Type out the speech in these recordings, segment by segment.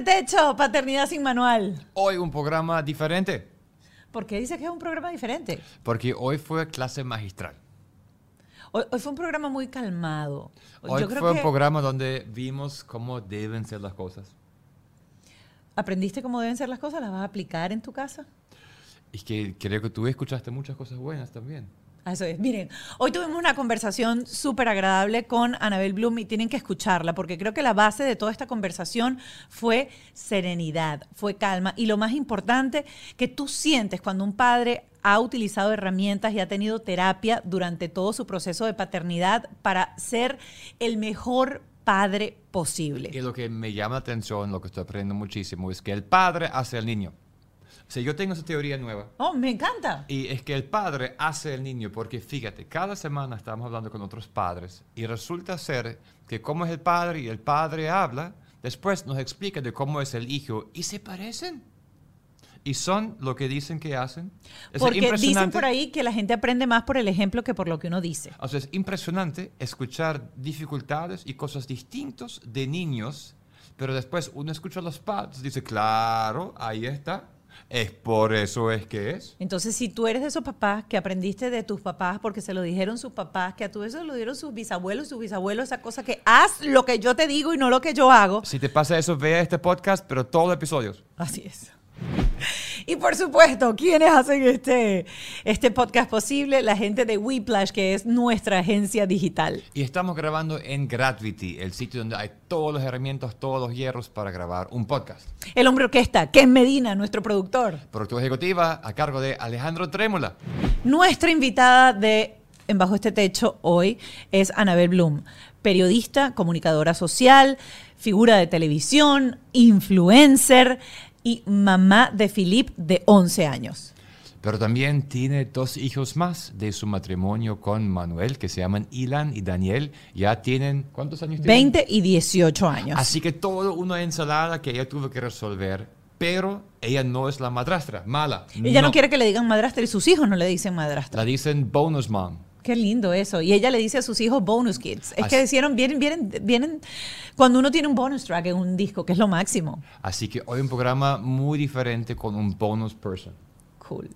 este techo, paternidad sin manual. Hoy un programa diferente, ¿Por qué dices que es un programa diferente? porque hoy fue clase magistral. Hoy, hoy fue un programa muy calmado. Hoy Yo creo fue que un programa donde vimos cómo deben ser las cosas. aprendiste cómo deben ser las cosas, las vas a aplicar en tu casa. Y que creo que tú escuchaste muchas cosas buenas también. Eso es. Miren, hoy tuvimos una conversación súper agradable con Anabel Bloom y tienen que escucharla porque creo que la base de toda esta conversación fue serenidad, fue calma y lo más importante que tú sientes cuando un padre ha utilizado herramientas y ha tenido terapia durante todo su proceso de paternidad para ser el mejor padre posible. Y lo que me llama la atención, lo que estoy aprendiendo muchísimo, es que el padre hace al niño. O sea, yo tengo esa teoría nueva. Oh, me encanta. Y es que el padre hace el niño, porque fíjate, cada semana estamos hablando con otros padres y resulta ser que como es el padre y el padre habla, después nos explica de cómo es el hijo y se parecen. Y son lo que dicen que hacen. Es Porque dicen por ahí que la gente aprende más por el ejemplo que por lo que uno dice. O sea, es impresionante escuchar dificultades y cosas distintas de niños, pero después uno escucha a los padres y dice, claro, ahí está. Es por eso es que es. Entonces, si tú eres de esos papás que aprendiste de tus papás porque se lo dijeron sus papás, que a tu eso lo dieron sus bisabuelos, sus bisabuelos, esa cosa que haz lo que yo te digo y no lo que yo hago. Si te pasa eso, vea este podcast, pero todos los episodios. Así es. Y por supuesto, ¿quiénes hacen este, este podcast posible? La gente de Whiplash, que es nuestra agencia digital. Y estamos grabando en Gravity, el sitio donde hay todas las herramientas, todos los hierros para grabar un podcast. El hombre orquesta, Ken Medina, nuestro productor. Productora ejecutiva a cargo de Alejandro Trémola. Nuestra invitada de En Bajo este Techo hoy es Anabel Bloom, periodista, comunicadora social, figura de televisión, influencer y mamá de Philip de 11 años. Pero también tiene dos hijos más de su matrimonio con Manuel, que se llaman Ilan y Daniel. Ya tienen, ¿cuántos años tienen? 20 y 18 años. Así que todo una ensalada que ella tuvo que resolver, pero ella no es la madrastra, mala. Ella no. quiere que le digan madrastra y sus hijos no le dicen madrastra. La dicen bonus mom. Qué lindo eso. Y ella le dice a sus hijos bonus kids. Es Así- que hicieron, vienen, vienen, vienen, cuando uno tiene un bonus track en un disco, que es lo máximo. Así que hoy un programa muy diferente con un bonus person. Cool.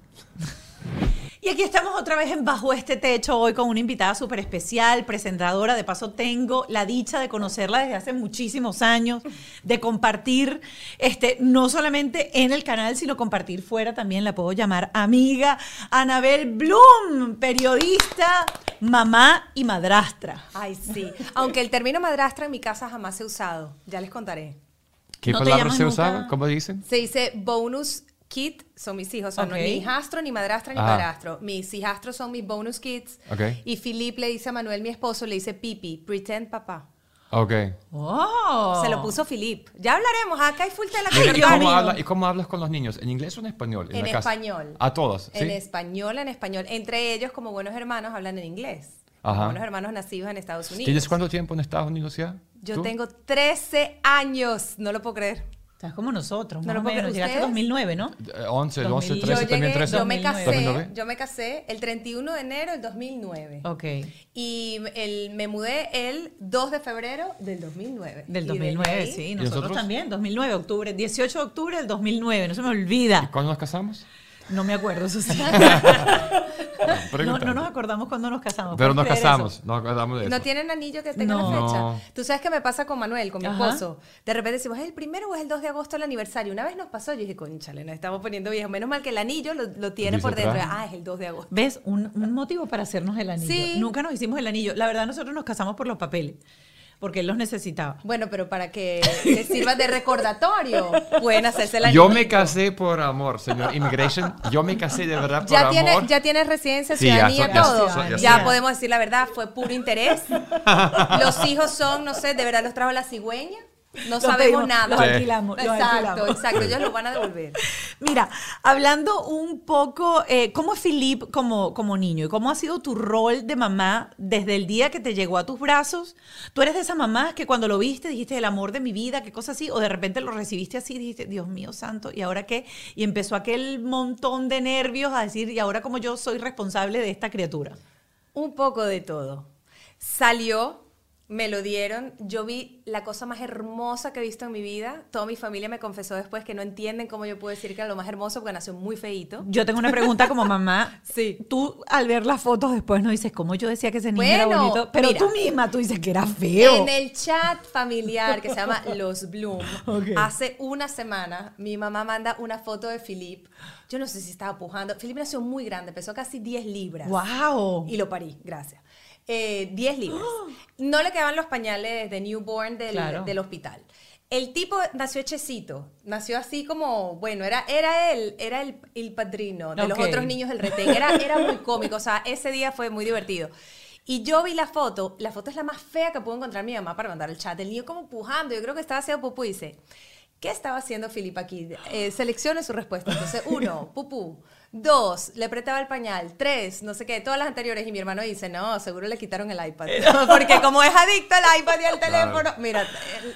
Y aquí estamos otra vez en Bajo este Techo, hoy con una invitada súper especial, presentadora. De paso, tengo la dicha de conocerla desde hace muchísimos años, de compartir, este, no solamente en el canal, sino compartir fuera también. La puedo llamar amiga Anabel Bloom, periodista, mamá y madrastra. Ay, sí. Aunque el término madrastra en mi casa jamás se ha usado. Ya les contaré. ¿Qué ¿No palabra se usaba? ¿Cómo dicen? Se dice bonus kid, son mis hijos. Son Ok. ni hijastro, ni madrastra, ni Ah. padrastro. Mis hijastros son mis bonus kids. Ok. Y Philip le dice a Manuel, mi esposo, le dice Pipi, pretend papá. Ok. Oh. Se lo puso Philip. Ya hablaremos, acá hay full tela Mira, que ¿y, cómo habla- ¿Y cómo hablas con los niños? ¿En inglés o en español? En la casa? español. A todos, ¿sí? En español, en español. Entre ellos, como buenos hermanos, hablan en inglés. Ajá. Como buenos hermanos nacidos en Estados Unidos. ¿Tienes cuánto tiempo en Estados Unidos ya? Yo ¿Tú? tengo 13 años. No lo puedo creer. Estás como nosotros, No más lo o menos. Llegaste en 2009, ¿no? Eh, 11, 12, 2000. 13, yo, también llegué- 13. yo me 2009. casé, 2009. yo me casé el 31 de enero del 2009. Ok. Y el, me mudé el 2 de febrero del 2009. Del Y 2009, desde ahí- sí. Nosotros, nosotros? también, 2009, octubre, 18 de octubre del 2009, no se me olvida. ¿Cuándo nos casamos? No me acuerdo, eso sí. no, no nos acordamos cuando nos casamos. Pero ¿puedes nos casamos, eso? nos acordamos de eso. ¿No tienen anillo que tenga No. la fecha? Tú sabes qué me pasa con Manuel, con mi Ajá. esposo. De repente decimos, ¿es el primero o es el 2 de agosto el aniversario? Una vez nos pasó, yo dije, conchale, nos estamos poniendo viejos. Menos mal que el anillo lo, lo tiene por dentro. atrás. Ah, es el 2 de agosto. ¿Ves? Un, un motivo para hacernos el anillo. Sí. Nunca nos hicimos el anillo. La verdad, nosotros nos casamos por los papeles, porque él los necesitaba. Bueno, pero para que les sirva de recordatorio, pueden hacerse el anillo. Yo me casé por amor, señor Immigration. Yo me casé de verdad por Ya amor. tiene, ya tienes residencia, Sí, ya ciudadanía, ya todo. so- ya podemos decir la verdad, fue puro interés. Los hijos son, no sé, de verdad los trajo la cigüeña. No sabemos pedimos, nada. los Sí. alquilamos, los Exacto, alquilamos. exacto. Ellos los van a devolver. Mira, hablando un poco, eh, ¿cómo es Philip como, como niño? ¿Y cómo ha sido tu rol de mamá desde el día que te llegó a tus brazos? ¿Tú eres de esas mamás que cuando lo viste dijiste el amor de mi vida, qué cosa así? ¿O de repente lo recibiste así y dijiste, Dios mío santo, ¿y ahora qué? Y empezó aquel montón de nervios a decir, ¿y ahora como yo soy responsable de esta criatura? Un poco de todo. Salió, me lo dieron. Yo vi la cosa más hermosa que he visto en mi vida. Toda mi familia me confesó después que no entienden cómo yo puedo decir que era lo más hermoso porque nació muy feíto. Yo tengo una pregunta como mamá. Sí. Tú al ver las fotos después no dices cómo yo decía que ese niño era bonito, pero mira. tú misma tú dices que era feo. En el chat familiar que se llama Los Bloom, hace una semana mi mamá manda una foto de Philip. Yo no sé si estaba pujando. Philip nació muy grande, pesó casi 10 libras. Wow. Y lo parí, gracias. Eh, 10 libras. No le quedaban los pañales de newborn del, Claro. del hospital. El tipo nació hechecito, nació así como, bueno, era, era él, era el, el padrino de los otros niños del retén, era, era muy cómico, o sea, ese día fue muy divertido. Y yo vi la foto, la foto es la más fea que pudo encontrar mi mamá para mandar al chat, el niño como pujando, yo creo que estaba haciendo pupú y dice, ¿qué estaba haciendo Filipe aquí? Eh, seleccione su respuesta. Entonces, uno, pupú. Dos, le apretaba el pañal. Tres, no sé qué, todas las anteriores. Y mi hermano dice, no, seguro le quitaron el iPad. Porque como es adicto al iPad y al teléfono, mira,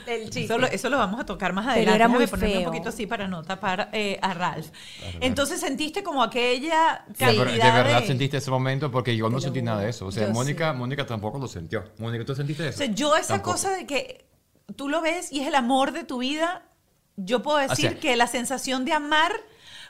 el, el chiste. Eso lo, eso lo vamos a tocar más Pero adelante. era muy ponerme feo. un poquito así para no tapar eh, a Ralph. Entonces sentiste como aquella Sí, pero de calidad verdad de- sentiste ese momento porque yo no sentí nada de eso. O sea, yo Mónica, Mónica tampoco lo sintió. Mónica, ¿tú sentiste O eso? sea, yo esa Tampoco. cosa de que tú lo ves y es el amor de tu vida, yo puedo decir sea- que la sensación de amar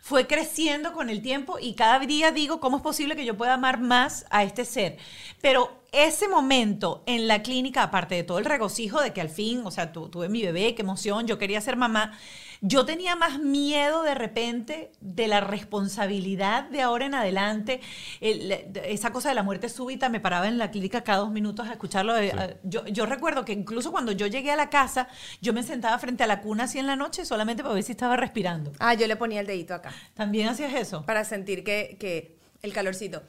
fue creciendo con el tiempo y cada día digo, ¿cómo es posible que yo pueda amar más a este ser? Pero ese momento en la clínica, aparte de todo el regocijo de que al fin, o sea, tu- tuve mi bebé, qué emoción, yo quería ser mamá, yo tenía más miedo de repente de la responsabilidad de ahora en adelante. El- esa cosa de la muerte súbita, me paraba en la clínica cada dos minutos a escucharlo. eh, Yo, yo recuerdo que incluso cuando yo llegué a la casa, yo me sentaba frente a la cuna así en la noche solamente para ver si estaba respirando. Ah, yo le ponía el dedito acá. ¿También hacías eso? para sentir que, que el calorcito.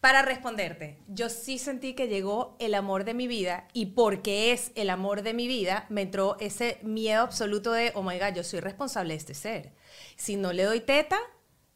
Para responderte, yo sí sentí que llegó el amor de mi vida y porque es el amor de mi vida, me entró ese miedo absoluto de, oh my God, yo soy responsable de este ser. Si no le doy teta,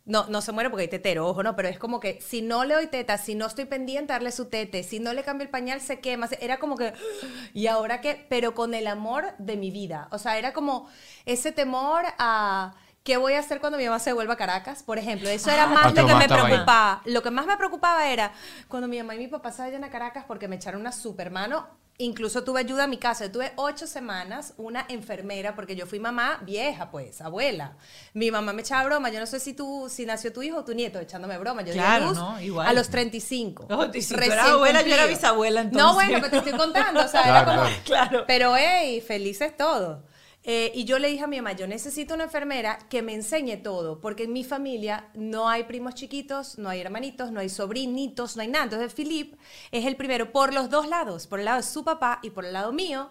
no, no se muere porque hay tetero, ojo, no, pero es como que si no le doy teta, si no estoy pendiente darle su tete, si no le cambio el pañal, se quema. Era como que, ¿y ahora qué? Pero con el amor de mi vida. O sea, era como ese temor a... ¿Qué voy a hacer cuando mi mamá se vuelva a Caracas? Por ejemplo, eso era Ah, más lo que me preocupaba. Lo que más me preocupaba era cuando mi mamá y mi papá se vayan a Caracas porque me echaron una supermano. Incluso tuve ayuda a mi casa. Yo tuve ocho semanas una enfermera porque yo fui mamá vieja, pues, abuela. Mi mamá me echaba broma. Yo no sé si tú, si nació tu hijo o tu nieto echándome broma. Yo di a Claro, luz ¿no? Igual. a los 35. Oh, y si tú recién eras abuela, yo era bisabuela, No, entonces. bueno, pero te estoy contando. O sea, Claro, era como... Claro. Pero, hey, felices todos. Eh, y yo le dije a mi mamá, yo necesito una enfermera que me enseñe todo, porque en mi familia no hay primos chiquitos, no hay hermanitos, no hay sobrinitos, no hay nada. Entonces, Philip es el primero por los dos lados, por el lado de su papá y por el lado mío,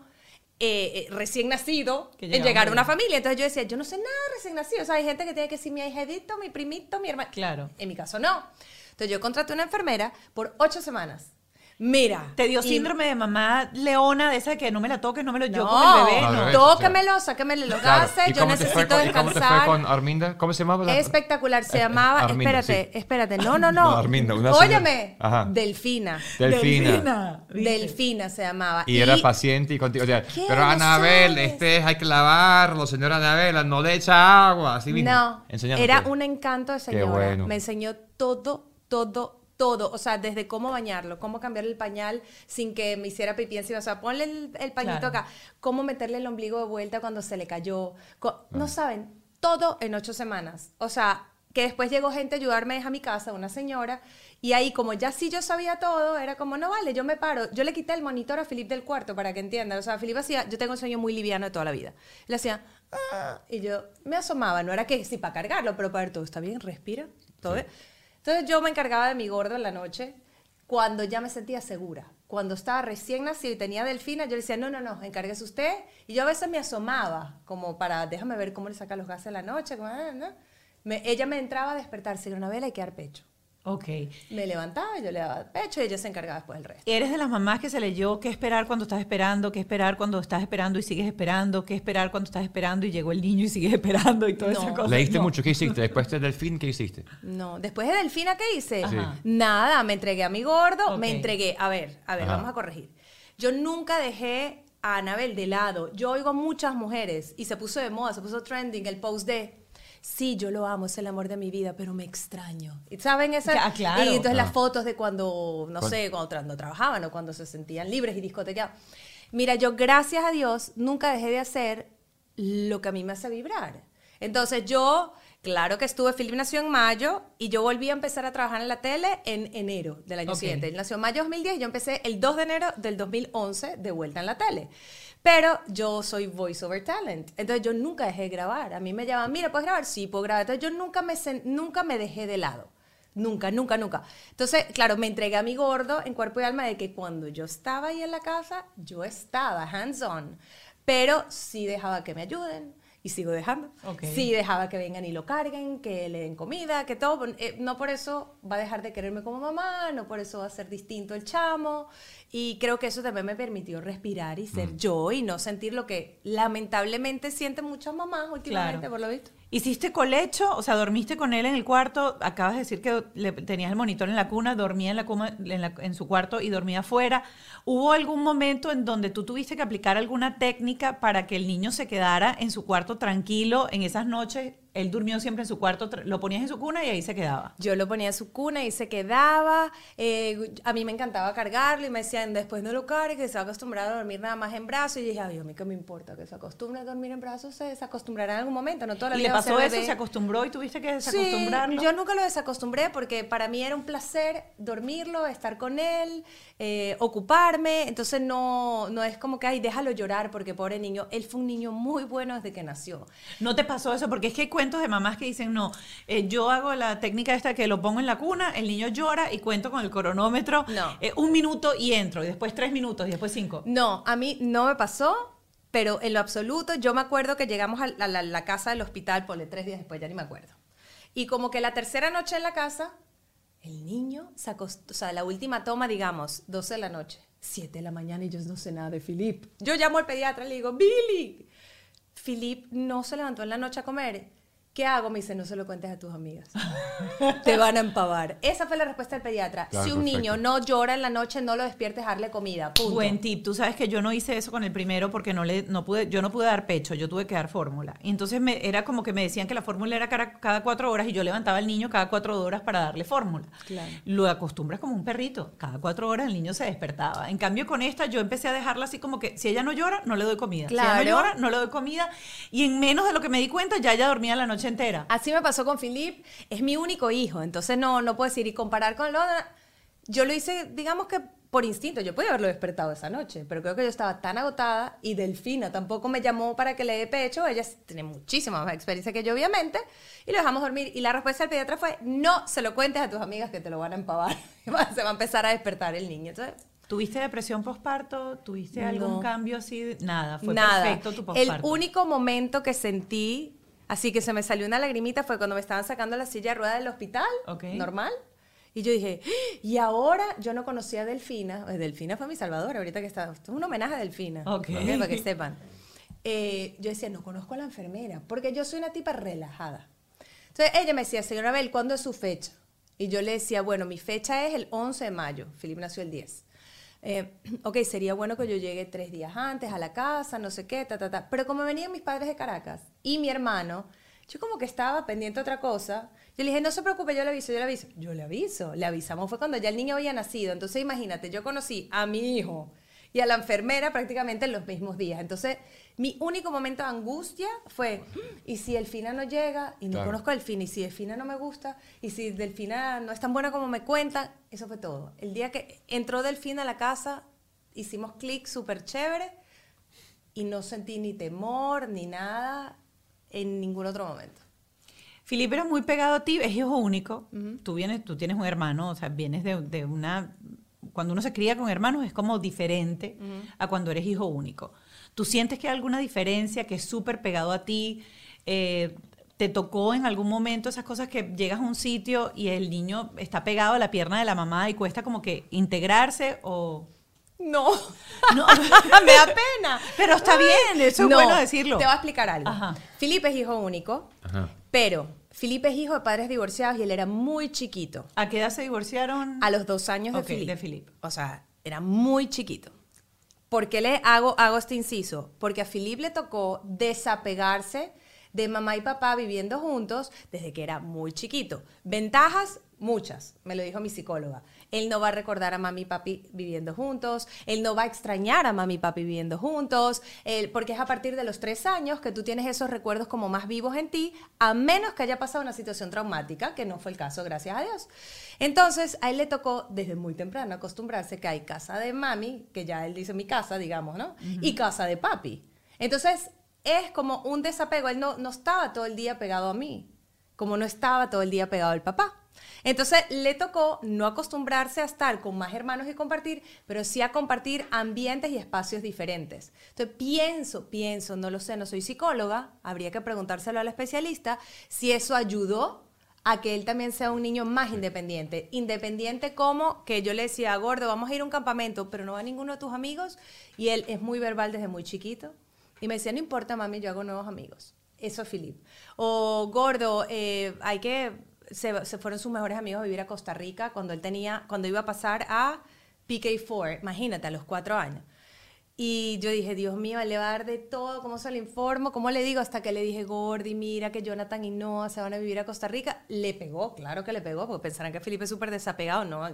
eh, eh, recién nacido, Que en llegar a un una familia. Entonces yo decía, yo no sé nada de recién nacido. O sea, hay gente que tiene que decir mi ahijadito, mi primito, mi hermano. Claro. En mi caso, no. Entonces yo contraté una enfermera por ocho semanas. Mira. ¿Te dio y- síndrome de mamá leona de esa de que no me la toques, no me lo yo no, con el bebé? No, tóquemelo, sáquemele los Claro. gases, ¿Y yo cómo necesito con- ¿Y cómo te fue descansar. con Arminda? ¿Cómo se llamaba? la- Espectacular, se Eh, llamaba, Arminda, espérate, sí. espérate, no, no, no. No, Arminda, una Óyeme, Ajá. Delfina. Delfina. Delfina. se llamaba. Y era paciente y contigo. O sea, pero ¿No Anabel, sabes? este hay que lavarlo, señora Anabel, no le echa agua, así mismo. No, Enseñándote. era un encanto de Qué señora. bueno. Me enseñó todo, todo, todo. O sea, desde cómo bañarlo, cómo cambiarle el pañal sin que me hiciera pipí encima. O sea, ponle el, el pañito Claro. acá. Cómo meterle el ombligo de vuelta cuando se le cayó. Co-. No saben, todo en ocho semanas. O sea, que después llegó gente a ayudarme a mi casa, una señora, y ahí como ya sí yo sabía todo, era como, no vale, yo me paro. Yo le quité el monitor a Filip del cuarto para que entiendan. O sea, Filip hacía, yo tengo un sueño muy liviano de toda la vida. Él hacía, "Ah", y yo me asomaba, no era que sí para cargarlo, pero para ver todo está bien, respira, todo bien. Entonces yo me encargaba de mi gordo en la noche cuando ya me sentía segura. Cuando estaba recién nacido y tenía delfina, yo le decía, no, no, no, encárguese usted. Y yo a veces me asomaba, como para, déjame ver cómo le saca los gases en la noche. como, "Ah, no". Me- ella me entraba a despertarse en una vela y quedar pecho. Ok. Me levantaba, yo le daba pecho y ella se encargaba después del resto. ¿Eres de las mamás que se leyó qué esperar cuando estás esperando, qué esperar cuando estás esperando y sigues esperando, qué esperar cuando estás esperando y llegó el niño y sigues esperando y toda No. esa cosa? Leíste No. mucho, ¿qué hiciste? Después de Delfín, ¿qué hiciste? No, después de Delfina, ¿qué hice? Ajá. Nada, me entregué a mi gordo, me entregué. A ver, a ver, Ajá. vamos a corregir. Yo nunca dejé a Anabel de lado. Yo oigo a muchas mujeres y se puso de moda, se puso trending el post de. Sí, yo lo amo, es el amor de mi vida, pero me extraño. ¿Y ¿Saben esa? Ah, claro. Y entonces Ah. las fotos de cuando, no Cuan- sé, cuando, tra- no trabajaban o cuando se sentían libres y discotequeaban. Mira, yo gracias a Dios nunca dejé de hacer lo que a mí me hace vibrar. Entonces yo, claro que estuve, Philip nació en mayo y yo volví a empezar a trabajar en la tele en enero del año Ok. siguiente. Él nació en mayo de 2010 y yo empecé el 2 de enero del 2011 de vuelta en la tele. Pero yo soy voiceover talent. Entonces yo nunca dejé de grabar. A mí me llamaban, mira, ¿puedes grabar? Sí, puedo grabar. Entonces yo nunca me, nunca me dejé de lado. Nunca, nunca, nunca. Entonces, claro, me entregué a mi gordo en cuerpo y alma de que cuando yo estaba ahí en la casa, yo estaba hands-on. Pero sí dejaba que me ayuden. Y sigo dejando. Ok. Sí dejaba que vengan y lo carguen, que le den comida, que todo. Eh, no por eso va a dejar de quererme como mamá, no por eso va a ser distinto el chamo. Y creo que eso también me permitió respirar y ser yo y no sentir lo que lamentablemente sienten muchas mamás últimamente, Claro. por lo visto. ¿Hiciste colecho? O sea, ¿dormiste con él en el cuarto? Acabas de decir que tenías el monitor en la cuna, dormía en, la cuna, en, en su cuarto y dormía afuera. ¿Hubo algún momento en donde tú tuviste que aplicar alguna técnica para que el niño se quedara en su cuarto tranquilo en esas noches? Él durmió siempre en su cuarto, lo ponías en su cuna y ahí se quedaba. Yo lo ponía en su cuna y se quedaba. eh, a mí me encantaba cargarlo y me decían, después no lo cargues, se va a acostumbrar a dormir nada más en brazos. Y yo dije, ay, a mí qué me importa que se acostumbre a dormir en brazos, se desacostumbrará en algún momento, no toda la ¿Y vida le pasó eso? ¿Se acostumbró y tuviste que Sí, desacostumbrarlo? yo nunca lo desacostumbré porque para mí era un placer dormirlo, estar con él, eh, ocuparme. Entonces no, no es como que, ay, déjalo llorar porque pobre niño. Él fue un niño muy bueno desde que nació. ¿No te pasó eso? Porque es que cuentos de mamás que dicen, no, eh, yo hago la técnica esta que lo pongo en la cuna, el niño llora y cuento con el cronómetro No. eh, un minuto y entro, y después tres minutos, y después cinco. No, a mí no me pasó, pero en lo absoluto, yo me acuerdo que llegamos a la, la- la casa del hospital, por tres días después, ya ni me acuerdo. Y como que la tercera noche en la casa, el niño se acostó, o sea, la última toma, digamos, 12 de la noche, 7 de la mañana y yo no sé nada de Philip. Yo llamo al pediatra y le digo, Billy, Philip no se levantó en la noche a comer. ¿Qué hago? Me dice, no se lo cuentes a tus amigas. Te van a empavar. Esa fue la respuesta del pediatra. Claro, si un perfecto. niño no llora en la noche, no lo despiertes a darle comida. Punto. Buen tip. Tú sabes que yo no hice eso con el primero porque no le, no pude, yo no pude dar pecho, yo tuve que dar fórmula. Y entonces me, era como que me decían que la fórmula era cada, cada cuatro horas y yo levantaba al niño cada cuatro horas para darle fórmula. Claro. Lo acostumbras como un perrito. Cada cuatro horas el niño se despertaba. En cambio, con esta yo empecé a dejarla así como que si ella no llora, no le doy comida. Si Claro. ella no llora, no le doy comida. Y en menos de lo que me di cuenta, ya ella dormía la noche entera. Así me pasó con Philip, es mi único hijo, entonces no, no puedo decir y comparar con el otro. Yo lo hice, digamos que por instinto, yo podía haberlo despertado esa noche, pero creo que yo estaba tan agotada y Delfina tampoco me llamó para que le dé pecho, ella tiene muchísima más experiencia que yo obviamente, y lo dejamos dormir. Y la respuesta del pediatra fue, no se lo cuentes a tus amigas que te lo van a empavar, se va a empezar a despertar el niño. Entonces, ¿Tuviste depresión posparto? ¿Tuviste algún No. cambio así? Nada, fue Nada. perfecto tu El posparto. único momento que sentí, así que se me salió una lagrimita, fue cuando me estaban sacando la silla de ruedas del hospital, normal. Y yo dije, "¡Ah! y ahora yo no conocía a Delfina. Eh, Delfina fue mi salvador, ahorita que está. Esto es un homenaje a Delfina. Ok. Para que sepan. Eh, yo decía, no conozco a la enfermera, porque yo soy una tipa relajada. Entonces ella me decía, señora Abel, ¿cuándo es su fecha? Y yo le decía, bueno, mi fecha es el 11 de mayo. Felipe nació el 10. Eh, ok, sería bueno que yo llegue tres días antes a la casa, no sé qué, ta, ta, ta. Pero como venían mis padres de Caracas y mi hermano, yo como que estaba pendiente de otra cosa. Yo le dije, no se preocupe, yo le aviso, yo le aviso. Yo le aviso. Le avisamos fue cuando ya el niño había nacido. Entonces imagínate, yo conocí a mi hijo y a la enfermera prácticamente en los mismos días. Entonces, mi único momento de angustia fue, ¿y si Delfina no llega? Y no Claro. conozco a Delfina, y si Delfina no me gusta, y si Delfina no es tan buena como me cuentan, eso fue todo. El día que entró Delfina a la casa, hicimos clic súper chévere y no sentí ni temor ni nada en ningún otro momento. Felipe era muy pegado a ti, es hijo único. tú, vienes, tú tienes un hermano, o sea, vienes de, de una... Cuando uno se cría con hermanos es como diferente a cuando eres hijo único. ¿Tú sientes que hay alguna diferencia, que es súper pegado a ti? Eh, ¿Te tocó en algún momento esas cosas que llegas a un sitio y el niño está pegado a la pierna de la mamá y cuesta como que integrarse o... No, No. me da pena. Pero está bien, eso es No, bueno decirlo. Te voy a explicar algo. Ajá. Felipe es hijo único, Ajá. pero Felipe es hijo de padres divorciados y él era muy chiquito. ¿A qué edad se divorciaron? A los dos años de Felipe. de Philip. O sea, era muy chiquito. ¿Por qué le hago, hago este inciso? Porque a Felipe le tocó desapegarse de mamá y papá viviendo juntos desde que era muy chiquito. Ventajas, muchas, me lo dijo mi psicóloga. Él no va a recordar a mami y papi viviendo juntos, él no va a extrañar a mami y papi viviendo juntos, él, porque es a partir de los tres años que tú tienes esos recuerdos como más vivos en ti, a menos que haya pasado una situación traumática, que no fue el caso, gracias a Dios. Entonces, a él le tocó desde muy temprano acostumbrarse que hay casa de mami, que ya él dice mi casa, digamos, ¿no? Y casa de papi. Entonces, es como un desapego, él no, no estaba todo el día pegado a mí, como no estaba todo el día pegado al papá. Entonces le tocó no acostumbrarse a estar con más hermanos y compartir, pero sí a compartir ambientes y espacios diferentes. Entonces pienso, pienso, no lo sé, no soy psicóloga, habría que preguntárselo al especialista si eso ayudó a que él también sea un niño más independiente. Independiente como que yo le decía, gordo, vamos a ir a un campamento, pero no va ninguno de tus amigos. Y él es muy verbal desde muy chiquito. Y me decía, no importa, mami, yo hago nuevos amigos. Eso es Philip. O gordo, eh, hay que se, fueron sus mejores amigos a vivir a Costa Rica cuando él tenía, cuando iba a pasar a PK4, imagínate, a los cuatro años. Y yo dije, Dios mío, le va a dar de todo, ¿cómo se lo informo? ¿Cómo le digo? Hasta que le dije, Gordy, mira que Jonathan y Noah se van a vivir a Costa Rica. Le pegó, claro que le pegó, porque pensarán que Felipe es súper desapegado, ¿no?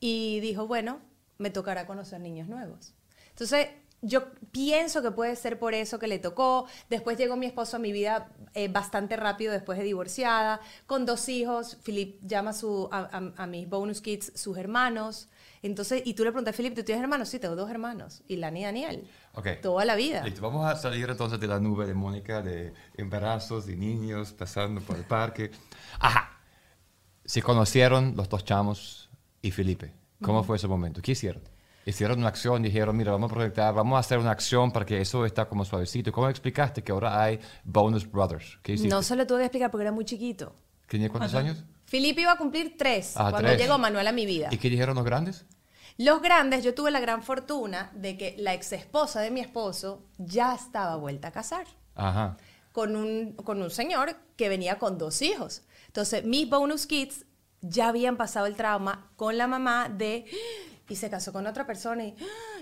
Y dijo, bueno, me tocará conocer niños nuevos. Entonces, yo pienso que puede ser por eso que le tocó. Después llegó mi esposo a mi vida eh, bastante rápido después de divorciada, con dos hijos. Philip llama su, a, mis bonus kids sus hermanos. Entonces, y tú le preguntas, Philip, ¿tú tienes hermanos? Sí, tengo dos hermanos, Ilani y Daniel. Okay. Toda la vida. Listo. Vamos a salir entonces de la nube de Mónica, de embarazos, de niños, pasando por el parque. Ajá. Se conocieron los dos chamos y Felipe. ¿Cómo fue ese momento? ¿Qué hicieron? Hicieron una acción, dijeron, mira, vamos a proyectar, vamos a hacer una acción para que eso está como suavecito. ¿Cómo explicaste que ahora hay Bonus Brothers? ¿Qué No se lo tuve que explicar porque era muy chiquito. ¿Tenía cuántos años? Felipe iba a cumplir tres ah, cuando llegó Manuel a mi vida. ¿Y qué dijeron los grandes? Los grandes, yo tuve la gran fortuna de que la ex esposa de mi esposo ya estaba vuelta a casar. Ajá. Con un, con un señor que venía con dos hijos. Entonces, mis bonus kids ya habían pasado el trauma con la mamá de y se casó con otra persona y,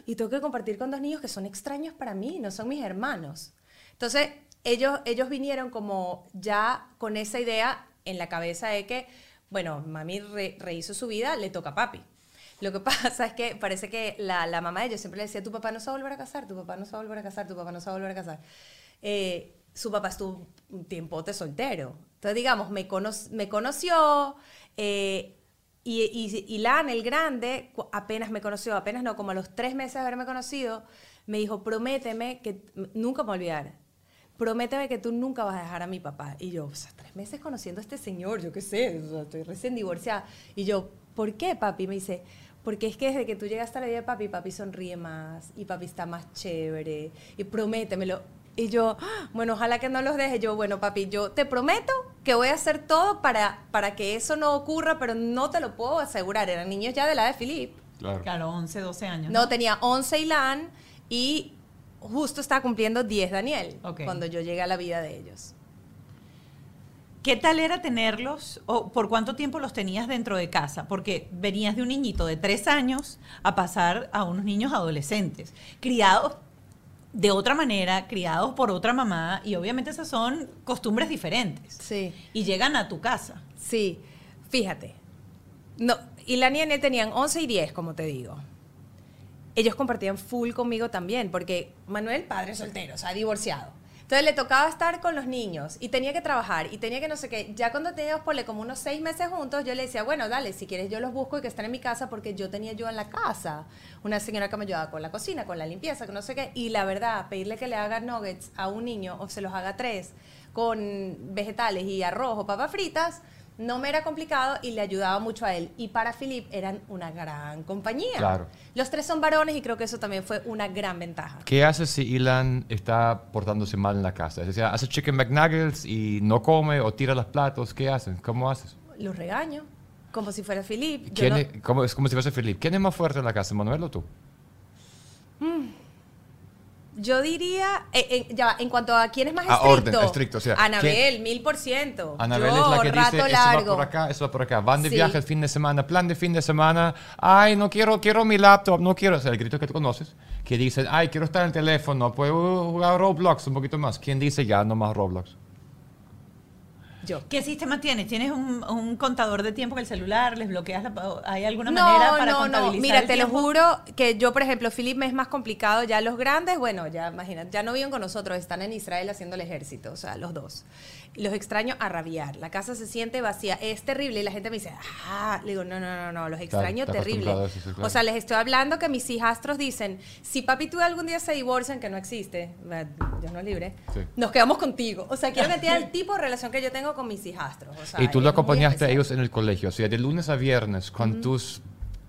y tengo que compartir con dos niños que son extraños para mí, no son mis hermanos. Entonces, ellos, ellos vinieron como ya con esa idea en la cabeza de que, bueno, mami rehizo su vida, le toca a papi. Lo que pasa es que parece que la, la, mamá de ellos siempre le decía, tu papá no se va a volver a casar, tu papá no se va a volver a casar, tu papá no se va a volver a casar. Eh, su papá estuvo un tiempote soltero. Entonces, digamos, me, me conoció, eh, y, y, Lan, el grande, apenas me conoció, apenas no, como a los tres meses de haberme conocido, me dijo, prométeme que nunca me olvidar. Prométeme que tú nunca vas a dejar a mi papá. Y yo, tres meses conociendo a este señor, yo qué sé, estoy recién divorciada. Y yo, ¿por qué, papi? Me dice, porque es que desde que tú llegaste a la vida de papi, papi sonríe más y papi está más chévere. Y prométemelo. Y yo, bueno, ojalá que no los deje. Yo, bueno, papi, yo te prometo que voy a hacer todo para, para que eso no ocurra, pero no te lo puedo asegurar. Eran niños ya de la de Philip. Claro. claro, 11, 12 años. No, tenía 11 Ilan y justo estaba cumpliendo 10 Daniel cuando yo llegué a la vida de ellos. ¿Qué tal era tenerlos o por cuánto tiempo los tenías dentro de casa? Porque venías de un niñito de 3 años a pasar a unos niños adolescentes, criados de otra manera, criados por otra mamá, y obviamente esas son costumbres diferentes. Sí. Y llegan a tu casa. Sí, fíjate. No, y la niña tenían 11 y 10, como te digo. Ellos compartían full conmigo también, porque Manuel, padre soltero, o sea, divorciado. Entonces le tocaba estar con los niños y tenía que trabajar y tenía que no sé qué. Ya cuando teníamos por como unos seis meses juntos, yo le decía, bueno, dale, si quieres yo los busco y que estén en mi casa porque yo tenía yo en la casa una señora que me ayudaba con la cocina, con la limpieza, con no sé qué. Y la verdad, pedirle que le haga nuggets a un niño o se los haga tres con vegetales y arroz o papas fritas, no me era complicado y le ayudaba mucho a él. Y para Philip eran una gran compañía. Claro. Los tres son varones y creo que eso también fue una gran ventaja. ¿Qué haces si Ilan está portándose mal en la casa? Es decir, hace chicken McNuggets y no come o tira los platos. ¿Qué haces? ¿Cómo haces? Los regaño, como si fuera Philip. es como si fuese Philip. ¿Quién es más fuerte en la casa, Manuel o tú? Mm. Yo diría, eh, eh, ya en cuanto a quién es más A estricto. orden, estricto, o sea, Anabel, mil por ciento. Anabel es la que rato dice, eso va largo. por acá, eso va por acá. Van de Sí. viaje el fin de semana, plan de fin de semana. Ay, no quiero, quiero mi laptop, no quiero. O sea, el grito que tú conoces, que dice, ay, quiero estar en el teléfono, puedo jugar Roblox un poquito más. ¿Quién dice ya no más Roblox? Yo. ¿Qué sistema tienes? ¿Tienes un, un contador de tiempo en el celular? ¿Les bloqueas la, ¿Hay alguna No, manera para no, contabilizar no. Mira, el te lo juro que yo, por ejemplo, Philip me es más complicado. Ya los grandes, bueno, ya imagínate, ya no viven con nosotros, están en Israel haciendo el ejército, o sea, los dos. Los extraño a rabiar. La casa se siente vacía. Es terrible y la gente me dice, ah, le digo, no, no, no, no, los extraño terrible. acostumbrado a eso, sí, claro. O sea, les estoy hablando que mis hijastros dicen, si papi y tú algún día se divorcian, que no existe, Dios no libre, Sí. nos quedamos contigo. O sea, quiero que el tipo de relación que yo tengo con mis hijastros. O sea, y tú lo acompañaste a ellos en el colegio, o sea, de lunes a viernes con tus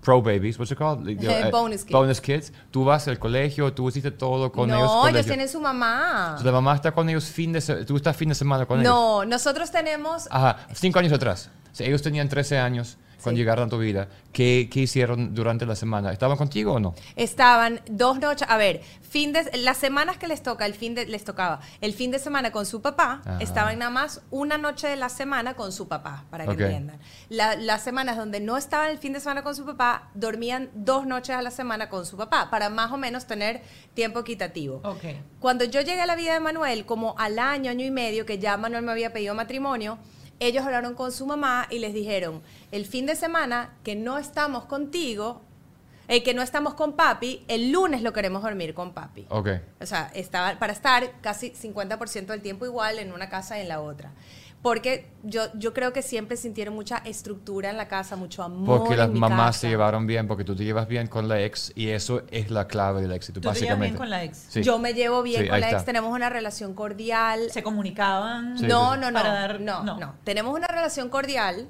pro babies, what's it called? Eh, bonus kids. Bonus kids. Tú vas al colegio, tú hiciste todo con no, ellos. ellos colegio. tienen su mamá. Sea, la mamá está con ellos fin de se- tú estás fin de semana con ellos. No, nosotros tenemos. Ajá, cinco años atrás. Sea, ellos tenían 13 años cuando Sí. llegaron a tu vida. ¿Qué, ¿Qué hicieron durante la semana? ¿Estaban contigo o no? Estaban dos noches, a ver, fin de las semanas que les toca, el fin de les tocaba, el fin de semana con su papá, Ajá. estaban nada más una noche de la semana con su papá, para que Ok. entiendan. La- las semanas donde no estaban el fin de semana con su papá, dormían dos noches a la semana con su papá, para más o menos tener tiempo equitativo. Ok. Cuando yo llegué a la vida de Manuel, como al año, año y medio, que ya Manuel me había pedido matrimonio, ellos hablaron con su mamá y les dijeron, el fin de semana que no estamos contigo, eh, que no estamos con papi, el lunes lo queremos dormir con papi. Ok. O sea, estaba, para estar casi 50% del tiempo igual en una casa y en la otra. Porque yo, yo creo que siempre sintieron mucha estructura en la casa, mucho amor. Porque en las mi mamás casa. se llevaron bien, porque tú te llevas bien con la ex y eso es la clave del éxito, ¿Tú te llevas básicamente. bien con la ex? Sí. Yo me llevo bien Sí, con la ex, está. tenemos una relación cordial. ¿Se comunicaban? Sí, no, no, no, Para dar- no, no. no, Tenemos una relación cordial.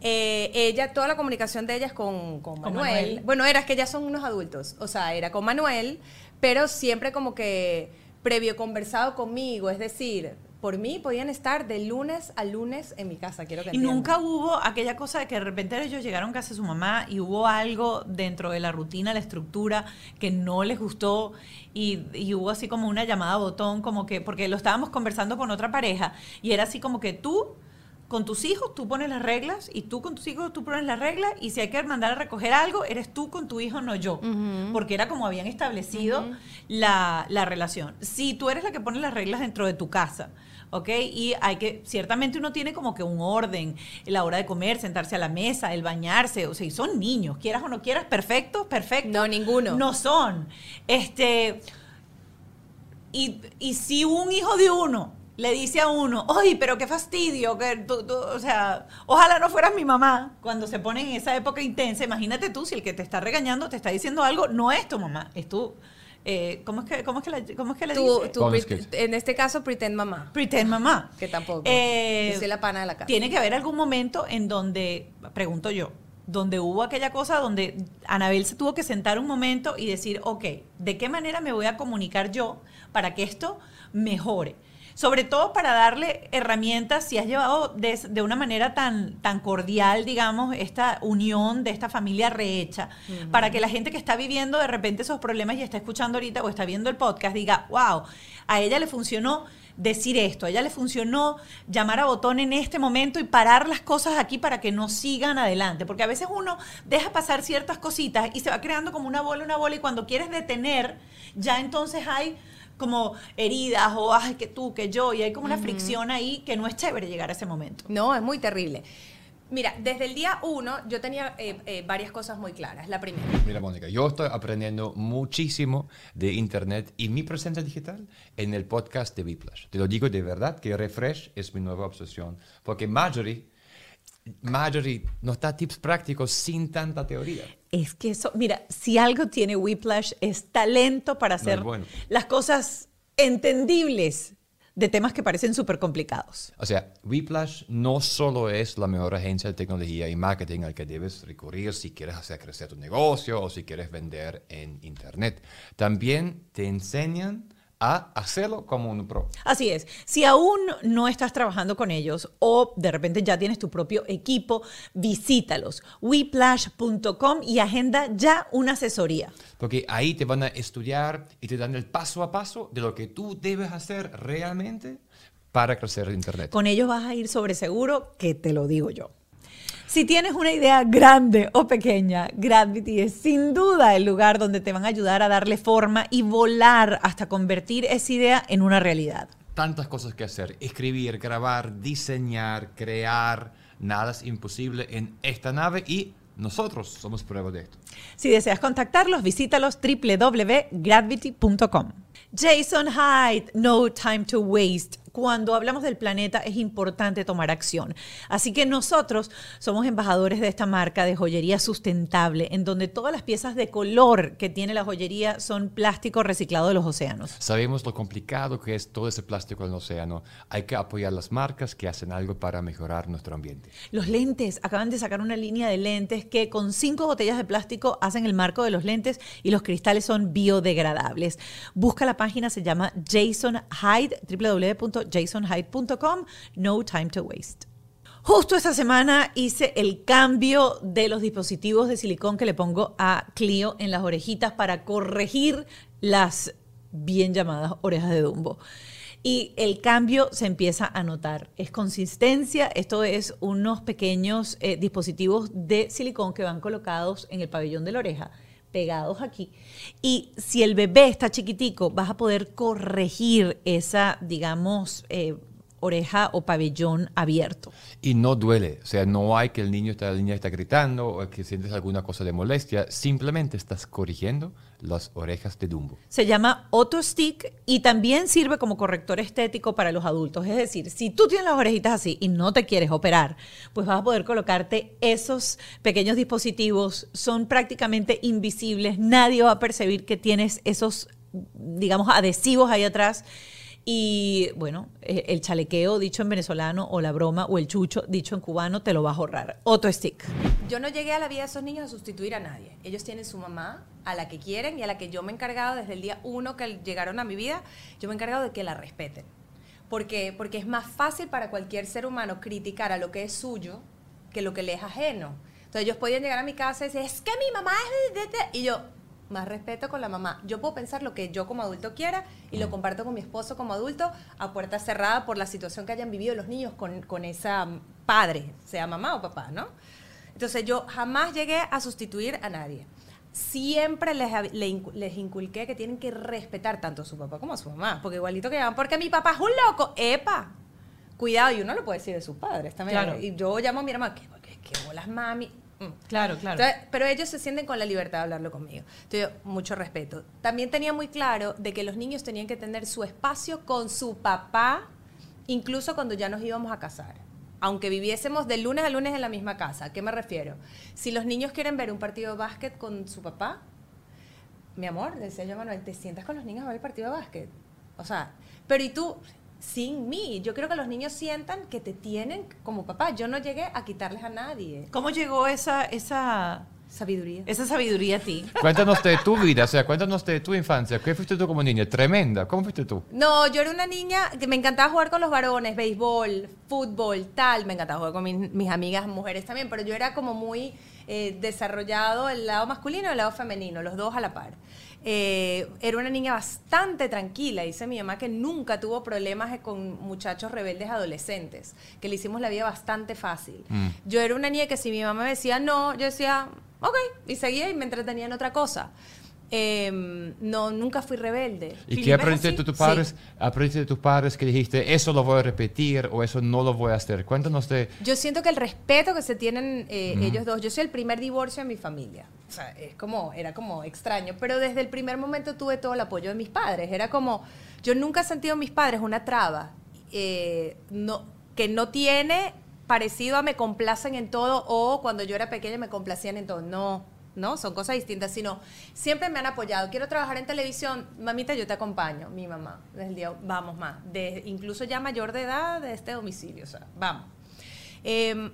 Eh, ella, toda la comunicación de ella es con, con Con Manuel. Manuel. Bueno, era que ya son unos adultos. O sea, era con Manuel, pero siempre como que previo conversado conmigo. Es decir, por mí podían estar de lunes a lunes en mi casa. Quiero que Y entiendan. nunca hubo aquella cosa de que de repente ellos llegaron a casa de su mamá y hubo algo dentro de la rutina, la estructura que no les gustó y, y hubo así como una llamada a botón, como que, porque lo estábamos conversando con otra pareja y era así como que tú con tus hijos tú pones las reglas y tú con tus hijos tú pones las reglas y si hay que mandar a recoger algo, eres tú con tu hijo, no yo. Porque era como habían establecido la, la relación. Si tú eres la que pone las reglas dentro de tu casa, ¿ok? Y hay que, ciertamente uno tiene como que un orden, la hora de comer, sentarse a la mesa, el bañarse, o sea, y son niños, quieras o no quieras, perfectos, perfectos. No, ninguno. No son. Este, y, y si un hijo de uno le dice a uno, oye, pero qué fastidio, que tú- tú", o sea, ojalá no fueras mi mamá cuando se pone en esa época intensa, imagínate tú si el que te está regañando te está diciendo algo, no es tu mamá, es tú. Eh, ¿cómo, es que, cómo, es que la- cómo es que le Tú- dice? tú Bonus pre- kids. en este caso, pretend mamá. Pretend mamá. Que tampoco. Eh, soy la pana de la casa. Tiene que haber algún momento en donde, pregunto yo, donde hubo aquella cosa donde Anabel se tuvo que sentar un momento y decir, ok, ¿de qué manera me voy a comunicar yo para que esto mejore? Sobre todo para darle herramientas, si has llevado de, de una manera tan, tan cordial, digamos, esta unión de esta familia rehecha, para que la gente que está viviendo de repente esos problemas y está escuchando ahorita o está viendo el podcast diga, wow, a ella le funcionó decir esto, a ella le funcionó llamar a botón en este momento y parar las cosas aquí para que no sigan adelante, porque a veces uno deja pasar ciertas cositas y se va creando como una bola, una bola y cuando quieres detener, ya entonces hay como heridas o ay que tú, que yo y hay como una fricción ahí que no es chévere llegar a ese momento. No, es muy terrible. Mira, desde el día uno yo tenía eh, eh, varias cosas muy claras. La primera, Mira, Mónica, yo estoy aprendiendo muchísimo de Internet y mi presencia digital en el podcast de Whiplash. Te lo digo de verdad que Refresh es mi nueva obsesión. Porque Marjorie, Marjorie nos da tips prácticos sin tanta teoría. Es que eso, mira, si algo tiene Whiplash es talento para No, hacer es bueno. las cosas entendibles de temas que parecen súper complicados. O sea, Whiplash no solo es la mejor agencia de tecnología y marketing al que debes recurrir si quieres hacer crecer tu negocio o si quieres vender en Internet. También te enseñan a hacerlo como un pro. Así es. Si aún no estás trabajando con ellos o de repente ya tienes tu propio equipo, visítalos. weplash.com y agenda ya una asesoría. Porque ahí te van a estudiar y te dan el paso a paso de lo que tú debes hacer realmente para crecer en Internet. Con ellos vas a ir sobre seguro, que te lo digo yo. Si tienes una idea grande o pequeña, Gravity es sin duda el lugar donde te van a ayudar a darle forma y volar hasta convertir esa idea en una realidad. Tantas cosas que hacer, escribir, grabar, diseñar, crear, nada es imposible en esta nave y nosotros somos prueba de esto. Si deseas contactarlos, visítalos www.gravity.com. Jason Hyde, No Time to Waste cuando hablamos del planeta es importante tomar acción. Así que nosotros somos embajadores de esta marca de joyería sustentable, en donde todas las piezas de color que tiene la joyería son plástico reciclado de los océanos. Sabemos lo complicado que es todo ese plástico en el océano. Hay que apoyar las marcas que hacen algo para mejorar nuestro ambiente. Los lentes, acaban de sacar una línea de lentes que con cinco botellas de plástico hacen el marco de los lentes y los cristales son biodegradables. Busca la página, se llama Jason Hyde, www jasonhyde.com, no time to waste. Justo esta semana hice el cambio de los dispositivos de silicón que le pongo a Clio en las orejitas para corregir las bien llamadas orejas de Dumbo. Y el cambio se empieza a notar. Es consistencia, esto es unos pequeños eh, dispositivos de silicón que van colocados en el pabellón de la oreja pegados aquí. Y si el bebé está chiquitico, vas a poder corregir esa, digamos, eh, oreja o pabellón abierto. Y no duele, o sea, no hay que el niño está, la niña está gritando o que sientes alguna cosa de molestia, simplemente estás corrigiendo las orejas de Dumbo. Se llama Auto Stick y también sirve como corrector estético para los adultos. Es decir, si tú tienes las orejitas así y no te quieres operar, pues vas a poder colocarte esos pequeños dispositivos. Son prácticamente invisibles. Nadie va a percibir que tienes esos, digamos, adhesivos ahí atrás y bueno, eh, el chalequeo dicho en venezolano o la broma o el chucho dicho en cubano te lo vas a ahorrar. Otro stick. Yo no llegué a la vida de esos niños a sustituir a nadie. Ellos tienen su mamá, a la que quieren y a la que yo me he encargado desde el día uno que llegaron a mi vida, yo me he encargado de que la respeten. Porque, porque es más fácil para cualquier ser humano criticar a lo que es suyo que lo que le es ajeno. Entonces ellos podían llegar a mi casa y decir, es que mi mamá es de... Y yo, más respeto con la mamá. Yo puedo pensar lo que yo como adulto quiera y lo comparto con mi esposo como adulto a puerta cerrada por la situación que hayan vivido los niños con, con esa padre, sea mamá o papá, ¿no? Entonces yo jamás llegué a sustituir a nadie. Siempre les, les inculqué que tienen que respetar tanto a su papá como a su mamá, porque igualito que llaman, porque mi papá es un loco, epa, cuidado, y uno lo puede decir de sus padres también. Claro. Y yo llamo a mi hermana, ¿qué, qué, qué bolas mami? Mm. Claro, claro. pero ellos se sienten con la libertad de hablarlo conmigo. Entonces, mucho respeto. También tenía muy claro de que los niños tenían que tener su espacio con su papá, incluso cuando ya nos íbamos a casar. Aunque viviésemos de lunes a lunes en la misma casa. ¿A qué me refiero? Si los niños quieren ver un partido de básquet con su papá, mi amor, decía yo Manuel, te sientas con los niños a ver el partido de básquet. O sea, pero y tú, sin mí. Yo quiero que los niños sientan que te tienen como papá. Yo no llegué a quitarles a nadie. ¿Cómo llegó esa, esa sabiduría? Esa sabiduría a ti. Cuéntanos de tu vida, o sea, cuéntanos de tu infancia. ¿Qué fuiste tú como niña? Tremenda. ¿Cómo fuiste tú? No, yo era una niña que me encantaba jugar con los varones, béisbol, fútbol, tal. Me encantaba jugar con mis, mis amigas mujeres también, pero yo era como muy eh, desarrollado el lado masculino y el lado femenino, los dos a la par. Eh, era una niña bastante tranquila. Dice mi mamá que nunca tuvo problemas con muchachos rebeldes adolescentes, que le hicimos la vida bastante fácil. Mm. Yo era una niña que si mi mamá me decía no, yo decía, ok, y seguía y me entretenía en otra cosa. Em, no, nunca fui rebelde. ¿Y qué aprendiste de tus padres? Aprendiste de tus padres que dijiste, eso lo voy a repetir o eso no lo voy a hacer. Cuéntanos de... Yo siento que el respeto que se tienen eh, ellos dos, yo soy el primer divorcio en mi familia. O sea, es como, era como extraño, pero desde el primer momento tuve todo el apoyo de mis padres. Era como, yo nunca he sentido en mis padres una traba eh, no, que no tiene parecido a me complacen en todo o cuando yo era pequeña me complacían en todo. No, ¿no? Son cosas distintas, sino siempre me han apoyado. Quiero trabajar en televisión, mamita, yo te acompaño, mi mamá, desde el día, vamos más, de, incluso ya mayor de edad de este domicilio, o sea, vamos.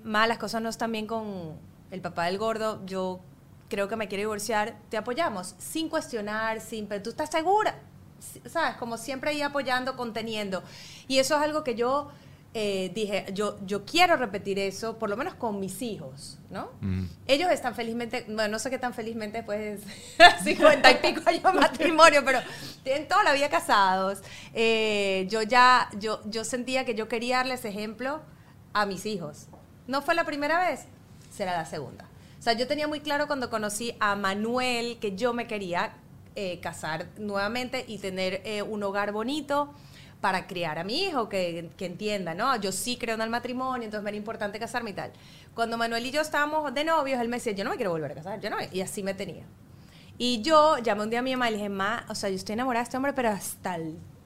Más las cosas no están bien con el papá del gordo, yo creo que me quiere divorciar, te apoyamos, sin cuestionar, sin, pero tú estás segura, ¿sabes? Como siempre ahí apoyando, conteniendo. Y eso es algo que yo eh, dije, yo, yo quiero repetir eso, por lo menos con mis hijos, ¿no? Mm. Ellos están felizmente, bueno, no sé qué tan felizmente después de 50 y pico años de matrimonio, pero tienen toda la vida casados. Eh, yo ya, yo, yo sentía que yo quería darles ejemplo a mis hijos. No fue la primera vez, será la segunda. O sea, yo tenía muy claro cuando conocí a Manuel que yo me quería eh, casar nuevamente y tener eh, un hogar bonito para criar a mi hijo, que, entienda, ¿no? Yo sí creo en el matrimonio, entonces me era importante casarme y tal. Cuando Manuel y yo estábamos de novios, él me decía, yo no me quiero volver a casar, yo no me-". Y así me tenía. Y yo llamé un día a mi mamá y le dije, ma, o sea, yo estoy enamorada de este hombre, pero hasta,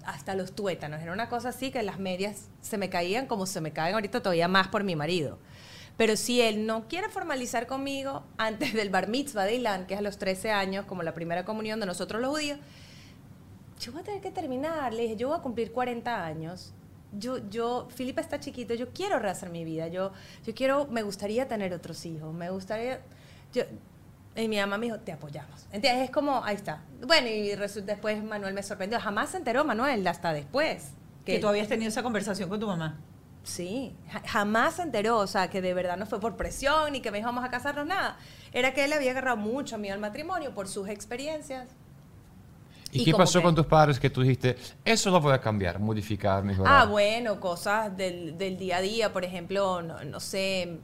hasta los tuétanos. Era una cosa así que las medias se me caían como se me caen ahorita todavía más por mi marido. Pero si él no quiere formalizar conmigo antes del bar mitzvah de Ilan, que es a los 13 años, como la primera comunión de nosotros los judíos, yo voy a tener que terminar. Le dije, yo voy a cumplir 40 años. Yo, yo, Filipe está chiquito, yo quiero rehacer mi vida. Yo, yo quiero, me gustaría tener otros hijos. Me gustaría. Yo, y mi mamá me dijo, te apoyamos. ¿Entiendes? Es como, ahí está. Bueno, y resu- después Manuel me sorprendió. Jamás se enteró Manuel, hasta después. Que tú habías tenido esa conversación con tu mamá. Sí, ja- jamás se enteró, o sea, que de verdad no fue por presión ni que me dijo vamos a casarnos, nada. Era que él había agarrado mucho miedo al matrimonio por sus experiencias. ¿Y, Y qué pasó que- con tus padres que tú dijiste, eso lo voy a cambiar, modificar, mejorar? Ah, bueno, cosas del, del día a día, por ejemplo, no, no sé,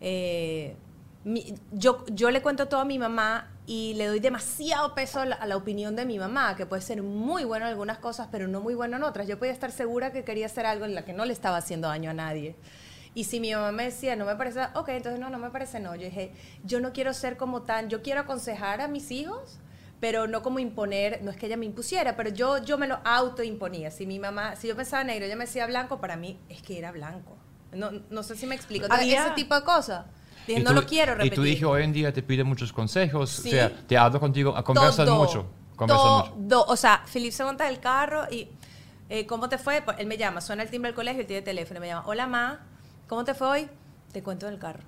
eh, mi- yo, yo le cuento todo a mi mamá y le doy demasiado peso a la, a la opinión de mi mamá, que puede ser muy bueno en algunas cosas, pero no muy bueno en otras. Yo podía estar segura que quería hacer algo en la que no le estaba haciendo daño a nadie. Y si mi mamá me decía, no me parece, ok, entonces no, no me parece no. Yo dije, yo no quiero ser como tan, yo quiero aconsejar a mis hijos, pero no como imponer, no es que ella me impusiera, pero yo, yo me lo autoimponía. Si mi mamá, si yo pensaba negro, ella me decía blanco, para mí es que era blanco. No, no sé si me explico. Había- ese tipo de cosas. Dije, Y no lo quiero repetir. Y tu hijo hoy en día te pide muchos consejos, Sí. o sea, te hablo contigo, conversan Todo, mucho, conversan mucho. todo. O sea, Felipe se monta del carro y, eh, ¿cómo te fue? Pues, él me llama, suena el timbre del colegio, él tiene teléfono, me llama, hola, ma, ¿cómo te fue hoy? Te cuento del carro.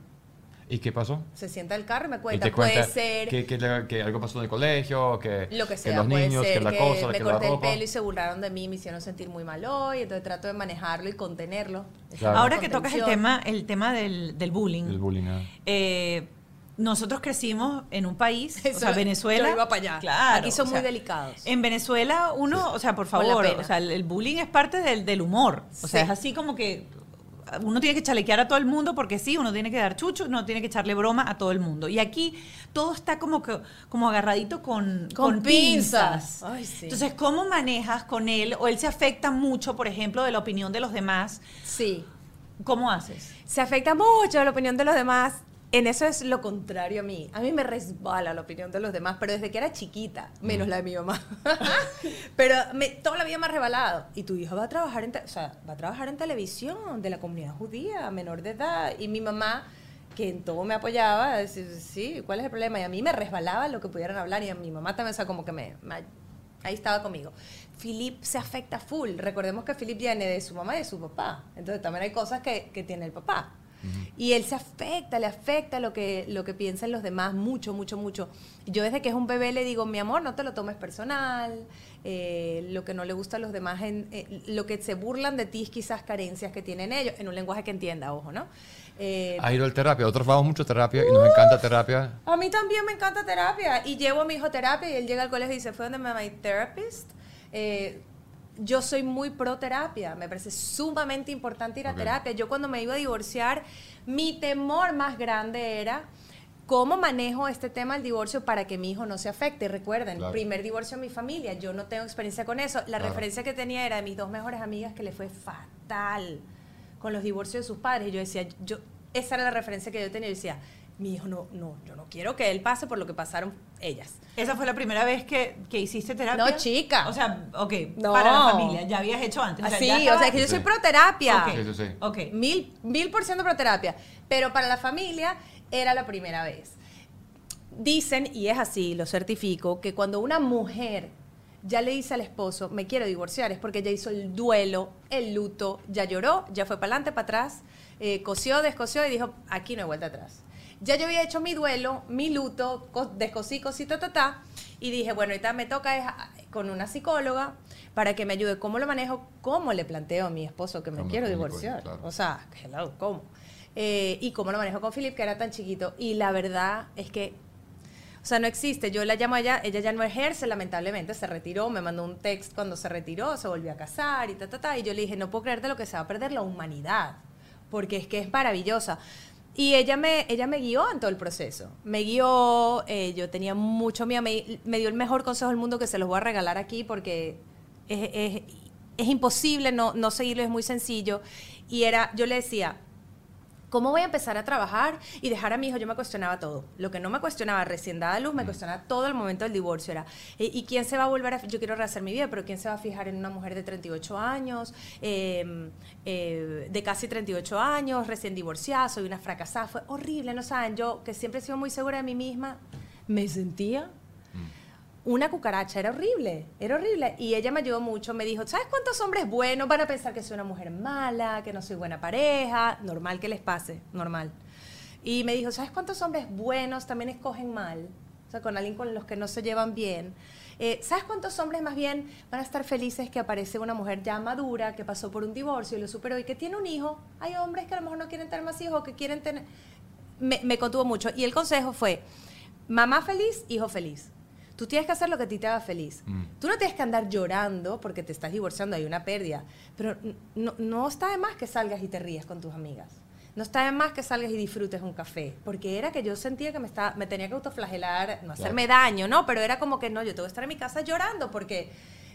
¿Y qué pasó? Se sienta del carro y me y cuenta, te cuenta puede ser... que, que, le- que algo pasó en el colegio, que, Lo que sea, los niños, ser que la cosa, me que la corté el pelo y se burlaron de mí, me hicieron sentir muy mal hoy, entonces trato de manejarlo y contenerlo. Claro. Ahora que tocas el tema, el tema del, del bullying. El bullying, ah. eh, nosotros crecimos en un país, o sea, lo- Venezuela. yo iba para allá. Claro. Aquí son o muy delicados. En Venezuela, uno, o sea, por favor, o sea, el, el bullying es parte del, del humor. O sea, es así como que uno tiene que chalequear a todo el mundo porque sí, uno tiene que dar chucho, uno tiene que echarle broma a todo el mundo. Y aquí todo está como que como agarradito con, Con con pinzas. pinzas. Ay, sí. Entonces, ¿cómo manejas con él? O él se afecta mucho, por ejemplo, de la opinión de los demás. Sí. ¿Cómo haces? Se afecta mucho la opinión de los demás. En eso es lo contrario a mí. A mí me resbala la opinión de los demás, pero desde que era chiquita, menos Mm. la de mi mamá. pero me, toda la vida me ha rebalado. Y tu hijo va a trabajar en, o sea, va a trabajar en televisión de la comunidad judía, menor de edad. Y mi mamá, que en todo me apoyaba, decía, sí, ¿cuál es el problema? Y a mí me resbalaba lo que pudieran hablar. Y a mi mamá también, o sea, como que me, me- ahí estaba conmigo. Philip se afecta full. Recordemos que Philip viene de su mamá y de su papá. Entonces también hay cosas que, que tiene el papá. Y él se afecta, le afecta lo que, lo que piensan los demás mucho, mucho, mucho. Yo desde que es un bebé le digo, mi amor, no te lo tomes personal, eh, lo que no le gusta a los demás, en, eh, lo que se burlan de ti es quizás carencias que tienen ellos, en un lenguaje que entienda, ojo, ¿no? Eh, Ha ido al terapia, nosotros vamos mucho a terapia y nos encanta terapia. a mí también me encanta terapia y llevo a mi hijo a terapia y él llega al colegio y dice, ¿fue donde me my therapist? Eh, yo soy muy pro terapia, me parece sumamente importante ir a Ok. terapia. Yo cuando me iba a divorciar, mi temor más grande era cómo manejo este tema del divorcio para que mi hijo no se afecte. Recuerden, Claro. primer divorcio en mi familia, yo no tengo experiencia con eso. La Claro. referencia que tenía era de mis dos mejores amigas que le fue fatal con los divorcios de sus padres. Y yo decía, yo, esa era la referencia que yo tenía. Yo decía, mi hijo no, no, yo no quiero que él pase por lo que pasaron ellas. ¿Esa fue la primera vez que, que hiciste terapia? No, chica. O sea, ok, No. para la familia, ya habías hecho antes. Así, ya o sea, que yo soy Sí. pro terapia. Ok. Sí, sí, sí. Ok. Mil, mil por ciento pro terapia. Pero para la familia era la primera vez. Dicen, y es así, lo certifico, que cuando una mujer ya le dice al esposo, me quiero divorciar, es porque ya hizo el duelo, el luto, ya lloró, ya fue para adelante, para atrás, eh, cosió, descosió y dijo, aquí no hay vuelta atrás. Ya yo había hecho mi duelo, mi luto, co- descosí, cosí, ta, ta, ta. Y dije, bueno, ahorita me toca ah, con una psicóloga para que me ayude. ¿Cómo lo manejo? ¿Cómo le planteo a mi esposo que me ¿Cómo quiero divorciar? Claro. O sea, hello, ¿cómo? Eh, y cómo lo manejo con Philip, que era tan chiquito. Y la verdad es que o sea, no existe. Yo la llamo a ella, ella ya no ejerce, lamentablemente, se retiró, me mandó un text cuando se retiró, se volvió a casar y ta, ta, ta. Y yo le dije, no puedo creerte lo que se va a perder la humanidad, porque es que es maravillosa. Y ella me, ella me guió en todo el proceso. Me guió, eh, yo tenía mucho miedo, me, dio el mejor consejo del mundo que se los voy a regalar aquí porque es, es- es imposible no, no seguirlo, es muy sencillo. Y era, yo le decía, ¿Cómo voy a empezar a trabajar y dejar a mi hijo? Yo me cuestionaba todo. Lo que no me cuestionaba recién dada luz, me cuestionaba todo el momento del divorcio. Era, eh, ¿y quién se va a volver a.? Yo quiero rehacer mi vida, pero ¿quién se va a fijar en una mujer de 38 años, eh, eh, de casi 38 años, recién divorciada, soy una fracasada? Fue horrible, ¿no saben? Yo, que siempre he sido muy segura de mí misma, me sentía una cucaracha, era horrible, era horrible. Y ella me ayudó mucho, me dijo, ¿sabes cuántos hombres buenos van a pensar que soy una mujer mala, que no soy buena pareja? Normal que les pase, normal. Y me dijo, ¿sabes cuántos hombres buenos también escogen mal? O sea, con alguien con los que no se llevan bien. Eh, ¿Sabes cuántos hombres más bien van a estar felices que aparece una mujer ya madura, que pasó por un divorcio y lo superó y que tiene un hijo? Hay hombres que a lo mejor no quieren tener más hijos, que quieren tener... Me, me contuvo mucho. Y el consejo fue, mamá feliz, hijo feliz. Tú tienes que hacer lo que a ti te haga feliz. Mm. Tú no tienes que andar llorando porque te estás divorciando, hay una pérdida. Pero no, no está de más que salgas y te ríes con tus amigas. No está de más que salgas y disfrutes un café. Porque era que yo sentía que me, estaba, me tenía que autoflagelar, no hacerme daño, ¿no? Pero era como que no, yo tengo que estar en mi casa llorando porque...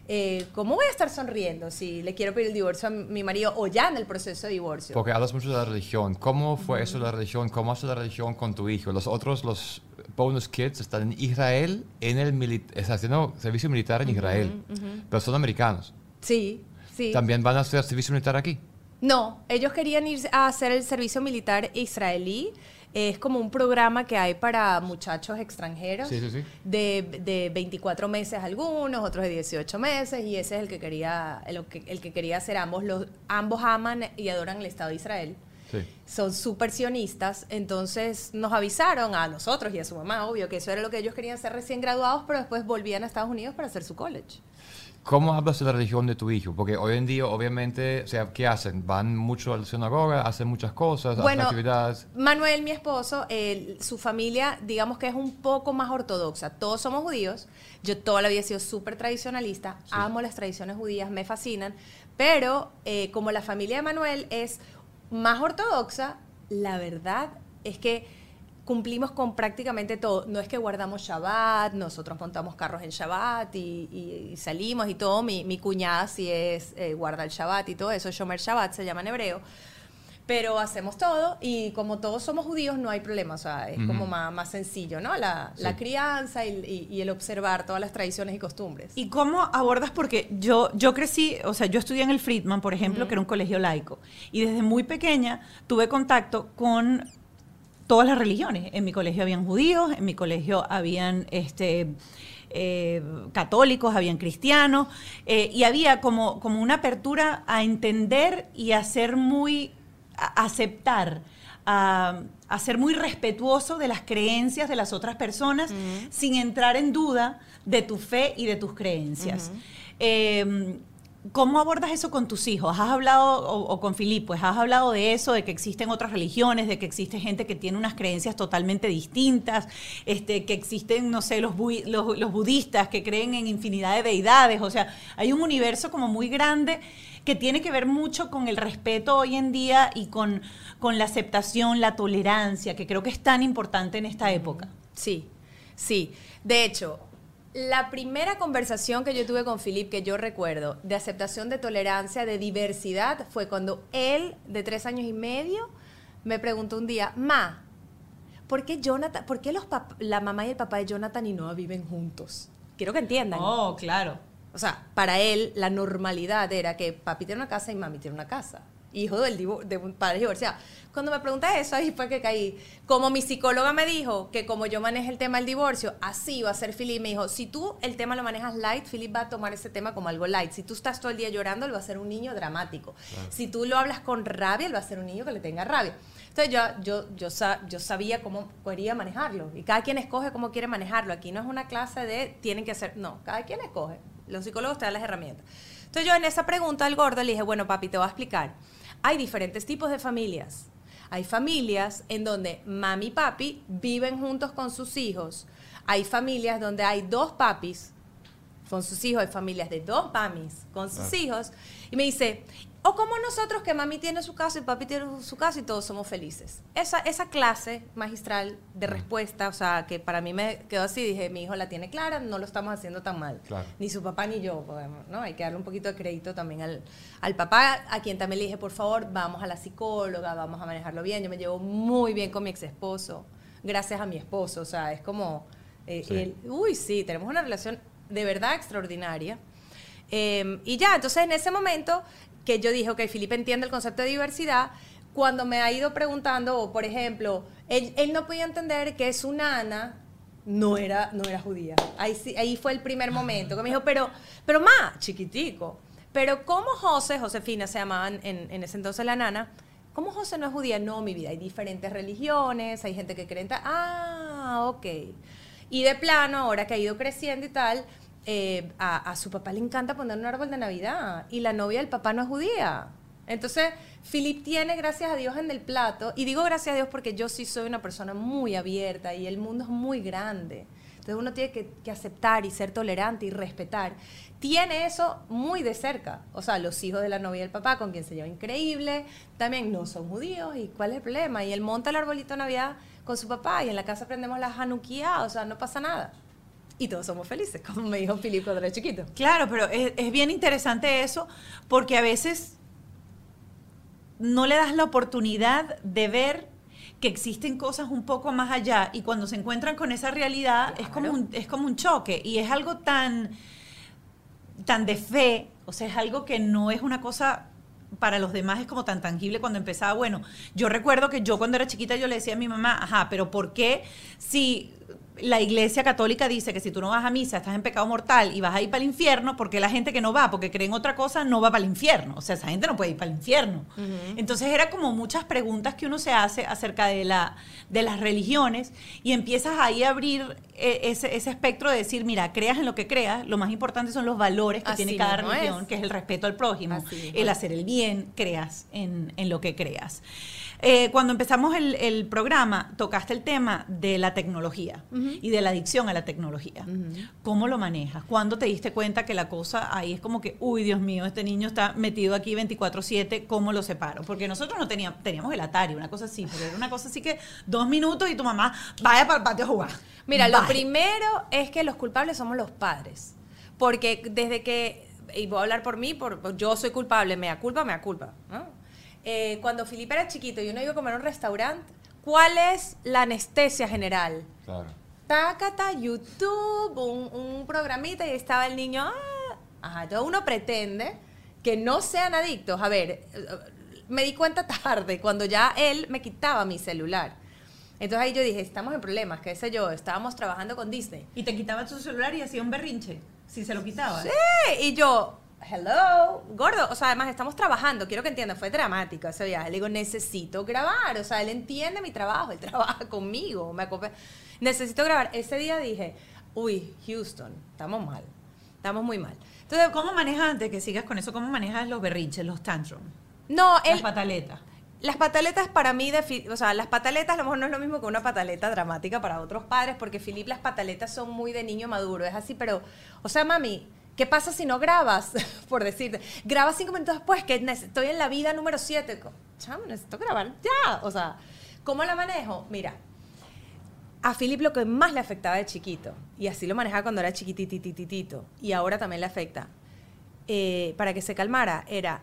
eh, ¿Cómo voy a estar sonriendo si le quiero pedir el divorcio a mi marido o ya en el proceso de divorcio? Porque hablas mucho de la religión. ¿Cómo fue eso de la religión? ¿Cómo hace la religión con tu hijo? Los otros, los bonus kids, están en Israel, en el mili- está haciendo servicio militar en Israel, pero son americanos. Sí, sí. ¿También van a hacer servicio militar aquí? No, ellos querían ir a hacer el servicio militar israelí. Es como un programa que hay para muchachos extranjeros. Sí, sí, sí. De, de 24 meses algunos, otros de 18 meses, y ese es el que quería, el que, el que quería hacer ambos. Los, ambos aman y adoran el Estado de Israel. Sí. Son súper sionistas, entonces nos avisaron a nosotros y a su mamá, obvio, que eso era lo que ellos querían ser recién graduados, pero después volvían a Estados Unidos para hacer su college. ¿Cómo hablas de la religión de tu hijo? Porque hoy en día, obviamente, o sea, ¿qué hacen? Van mucho a la sinagoga, hacen muchas cosas, Bueno, hacen actividades. Manuel, mi esposo, él- su familia, digamos que es un poco más ortodoxa. Todos somos judíos. Yo toda la vida he sido súper tradicionalista. Amo las tradiciones judías, me fascinan. Pero eh, como la familia de Manuel es más ortodoxa, la verdad es que cumplimos con prácticamente todo. No es que guardamos Shabbat, nosotros montamos carros en Shabbat y, salimos y todo. Mi, mi cuñada sí es, eh, guarda el Shabbat y todo eso. Shomer Shabbat se llama en hebreo. Pero hacemos todo y como todos somos judíos no hay problema, o sea, es como más, más sencillo, ¿no? La, la crianza y, y- y el observar todas las tradiciones y costumbres. ¿Y cómo abordas? Porque yo, yo crecí, o sea, yo estudié en el Friedman, por ejemplo, que era un colegio laico, y desde muy pequeña tuve contacto con todas las religiones. En mi colegio habían judíos, en mi colegio habían este, eh, católicos, habían cristianos, eh, y había como, como una apertura a entender y a ser muy, a aceptar. A, a ser muy respetuoso de las creencias de las otras personas sin entrar en duda de tu fe y de tus creencias. Eh, ¿Cómo abordas eso con tus hijos? ¿Has hablado, o, o con Filip, pues has hablado de eso, de que existen otras religiones, de que existe gente que tiene unas creencias totalmente distintas, este, que existen, no sé, los, bui- los, los budistas que creen en infinidad de deidades, o sea, hay un universo como muy grande que tiene que ver mucho con el respeto hoy en día y con, con la aceptación, la tolerancia, que creo que es tan importante en esta época. Sí, sí. De hecho, la primera conversación que yo tuve con Philip, que yo recuerdo, de aceptación, de tolerancia, de diversidad, fue cuando él, de tres años y medio, me preguntó un día, Ma, ¿por qué, Jonathan, ¿por qué los la mamá y el papá de Jonathan y Noah viven juntos? Quiero que entiendan. Oh, claro. O sea, para él la normalidad era que papi tiene una casa y mami tiene una casa. hijo del de un padre divorciado. Cuando me pregunté eso, ahí fue que caí. Como mi psicóloga me dijo que como yo manejo el tema del divorcio, así va a ser Philip. Me dijo, si tú el tema lo manejas light, Philip va a tomar ese tema como algo light. Si tú estás todo el día llorando, él va a ser un niño dramático. Si tú lo hablas con rabia, él va a ser un niño que le tenga rabia. Entonces yo, yo, yo, yo sabía cómo quería manejarlo. Y cada quien escoge cómo quiere manejarlo. Aquí no es una clase de tienen que hacer. No, cada quien escoge. Los psicólogos te dan las herramientas. Entonces yo en esa pregunta al gordo le dije, bueno, papi, te voy a explicar. Hay diferentes tipos de familias. Hay familias en donde mami y papi viven juntos con sus hijos. Hay familias donde hay dos papis con sus hijos, hay familias de dos mamis con sus hijos. Y me dice, o como nosotros que mami tiene su casa y papi tiene su casa y todos somos felices. Esa, esa clase magistral de respuesta, o sea, que para mí me quedó así, dije, mi hijo la tiene clara, no lo estamos haciendo tan mal. Claro. Ni su papá ni yo, podemos, ¿no? Hay que darle un poquito de crédito también al, al papá, a quien también le dije, por favor, vamos a la psicóloga, vamos a manejarlo bien. Yo me llevo muy bien con mi ex esposo, gracias a mi esposo, o sea, es como, eh, Sí. uy, sí, tenemos una relación de verdad extraordinaria. Eh, y ya, entonces en ese momento que yo dije, ok, Felipe entiende el concepto de diversidad, cuando me ha ido preguntando, o por ejemplo, él, él no podía entender que su nana no era, no era judía. Ahí, ahí fue el primer momento que me dijo, pero, pero ma, chiquitico, pero ¿cómo José, Josefina se llamaban en, en ese entonces la nana, ¿cómo José no es judía? No, mi vida, hay diferentes religiones, hay gente que cree en tal- Ah, ok. Y de plano, ahora que ha ido creciendo y tal, eh, a, su papá le encanta poner un árbol de Navidad y la novia del papá no es judía. Entonces, Philip tiene, gracias a Dios, en el plato, y digo gracias a Dios porque yo sí soy una persona muy abierta y el mundo es muy grande. Entonces uno tiene que, que aceptar y ser tolerante y respetar. Tiene eso muy de cerca. O sea, los hijos de la novia del papá, con quien se lleva increíble, también no son judíos. ¿Y cuál es el problema? Y él monta el arbolito de Navidad con su papá y en la casa prendemos la Hanukkah. O sea, no pasa nada. Y todos somos felices, como me dijo Filipe cuando era chiquito. Claro, pero es, es bien interesante eso porque a veces no le das la oportunidad de ver que existen cosas un poco más allá y cuando se encuentran con esa realidad es, como un, es como un choque y es algo tan, tan de fe, o sea, es algo que no es una cosa para los demás es como tan tangible cuando empezaba. Bueno, yo recuerdo que yo cuando era chiquita yo le decía a mi mamá, ajá, pero ¿por qué si la iglesia católica dice que si tú no vas a misa estás en pecado mortal y vas a ir para el infierno, porque la gente que no va, porque cree en otra cosa, no va para el infierno? O sea, esa gente no puede ir para el infierno. Entonces era como muchas preguntas que uno se hace acerca de, la, de las religiones y empiezas ahí a abrir eh, ese, ese espectro de decir, mira, creas en lo que creas, lo más importante son los valores que Así tiene cada religión, es. que es el respeto al prójimo, Así el hacer el bien, creas en, en lo que creas. Eh, cuando empezamos el, el programa, tocaste el tema de la tecnología y de la adicción a la tecnología. ¿Cómo lo manejas? ¿Cuándo te diste cuenta que la cosa ahí es como que, uy, Dios mío, este niño está metido aquí 24/7, ¿cómo lo separo? Porque nosotros no teníamos, teníamos el Atari, una cosa así, pero era una cosa así que dos minutos y tu mamá vaya para el patio a jugar. Mira, lo Vaya. primero es que los culpables somos los padres. Porque desde que, y voy a hablar por mí, por, yo soy culpable, me da culpa, me da culpa. ¿no? Eh, cuando Felipe era chiquito y uno iba a comer a un restaurante, ¿cuál es la anestesia general? Claro. Tácata, YouTube, un, un programita y estaba el niño. ah. Ajá, entonces uno pretende que no sean adictos. A ver, me di cuenta tarde, cuando ya él me quitaba mi celular. Entonces ahí yo dije, estamos en problemas, qué sé yo, estábamos trabajando con Disney. Y te quitaba tu celular y hacía un berrinche, si se lo quitaba. Sí, y yo, hello, gordo, o sea, además estamos trabajando, quiero que entiendan, fue dramático ese viaje. Le digo, necesito grabar, o sea, él entiende mi trabajo, él trabaja conmigo, me. Necesito grabar. Ese día dije, uy, Houston, estamos mal, estamos muy mal. Entonces, ¿Cómo manejas, antes que sigas con eso, cómo manejas los berrinches, los tantrums, no, las él, pataletas? Las pataletas para mí, o sea, las pataletas a lo mejor no es lo mismo que una pataleta dramática para otros padres, porque Filip las pataletas son muy de niño maduro, es así, pero, o sea, mami, ¿qué pasa si no grabas? Por decirte, grabas cinco minutos después, que estoy en la vida número siete. Chamo, necesito grabar ya, o sea, ¿cómo la manejo? Mira, a Philip lo que más le afectaba de chiquito, y así lo manejaba cuando era chiquititititito, y ahora también le afecta, eh, para que se calmara, era,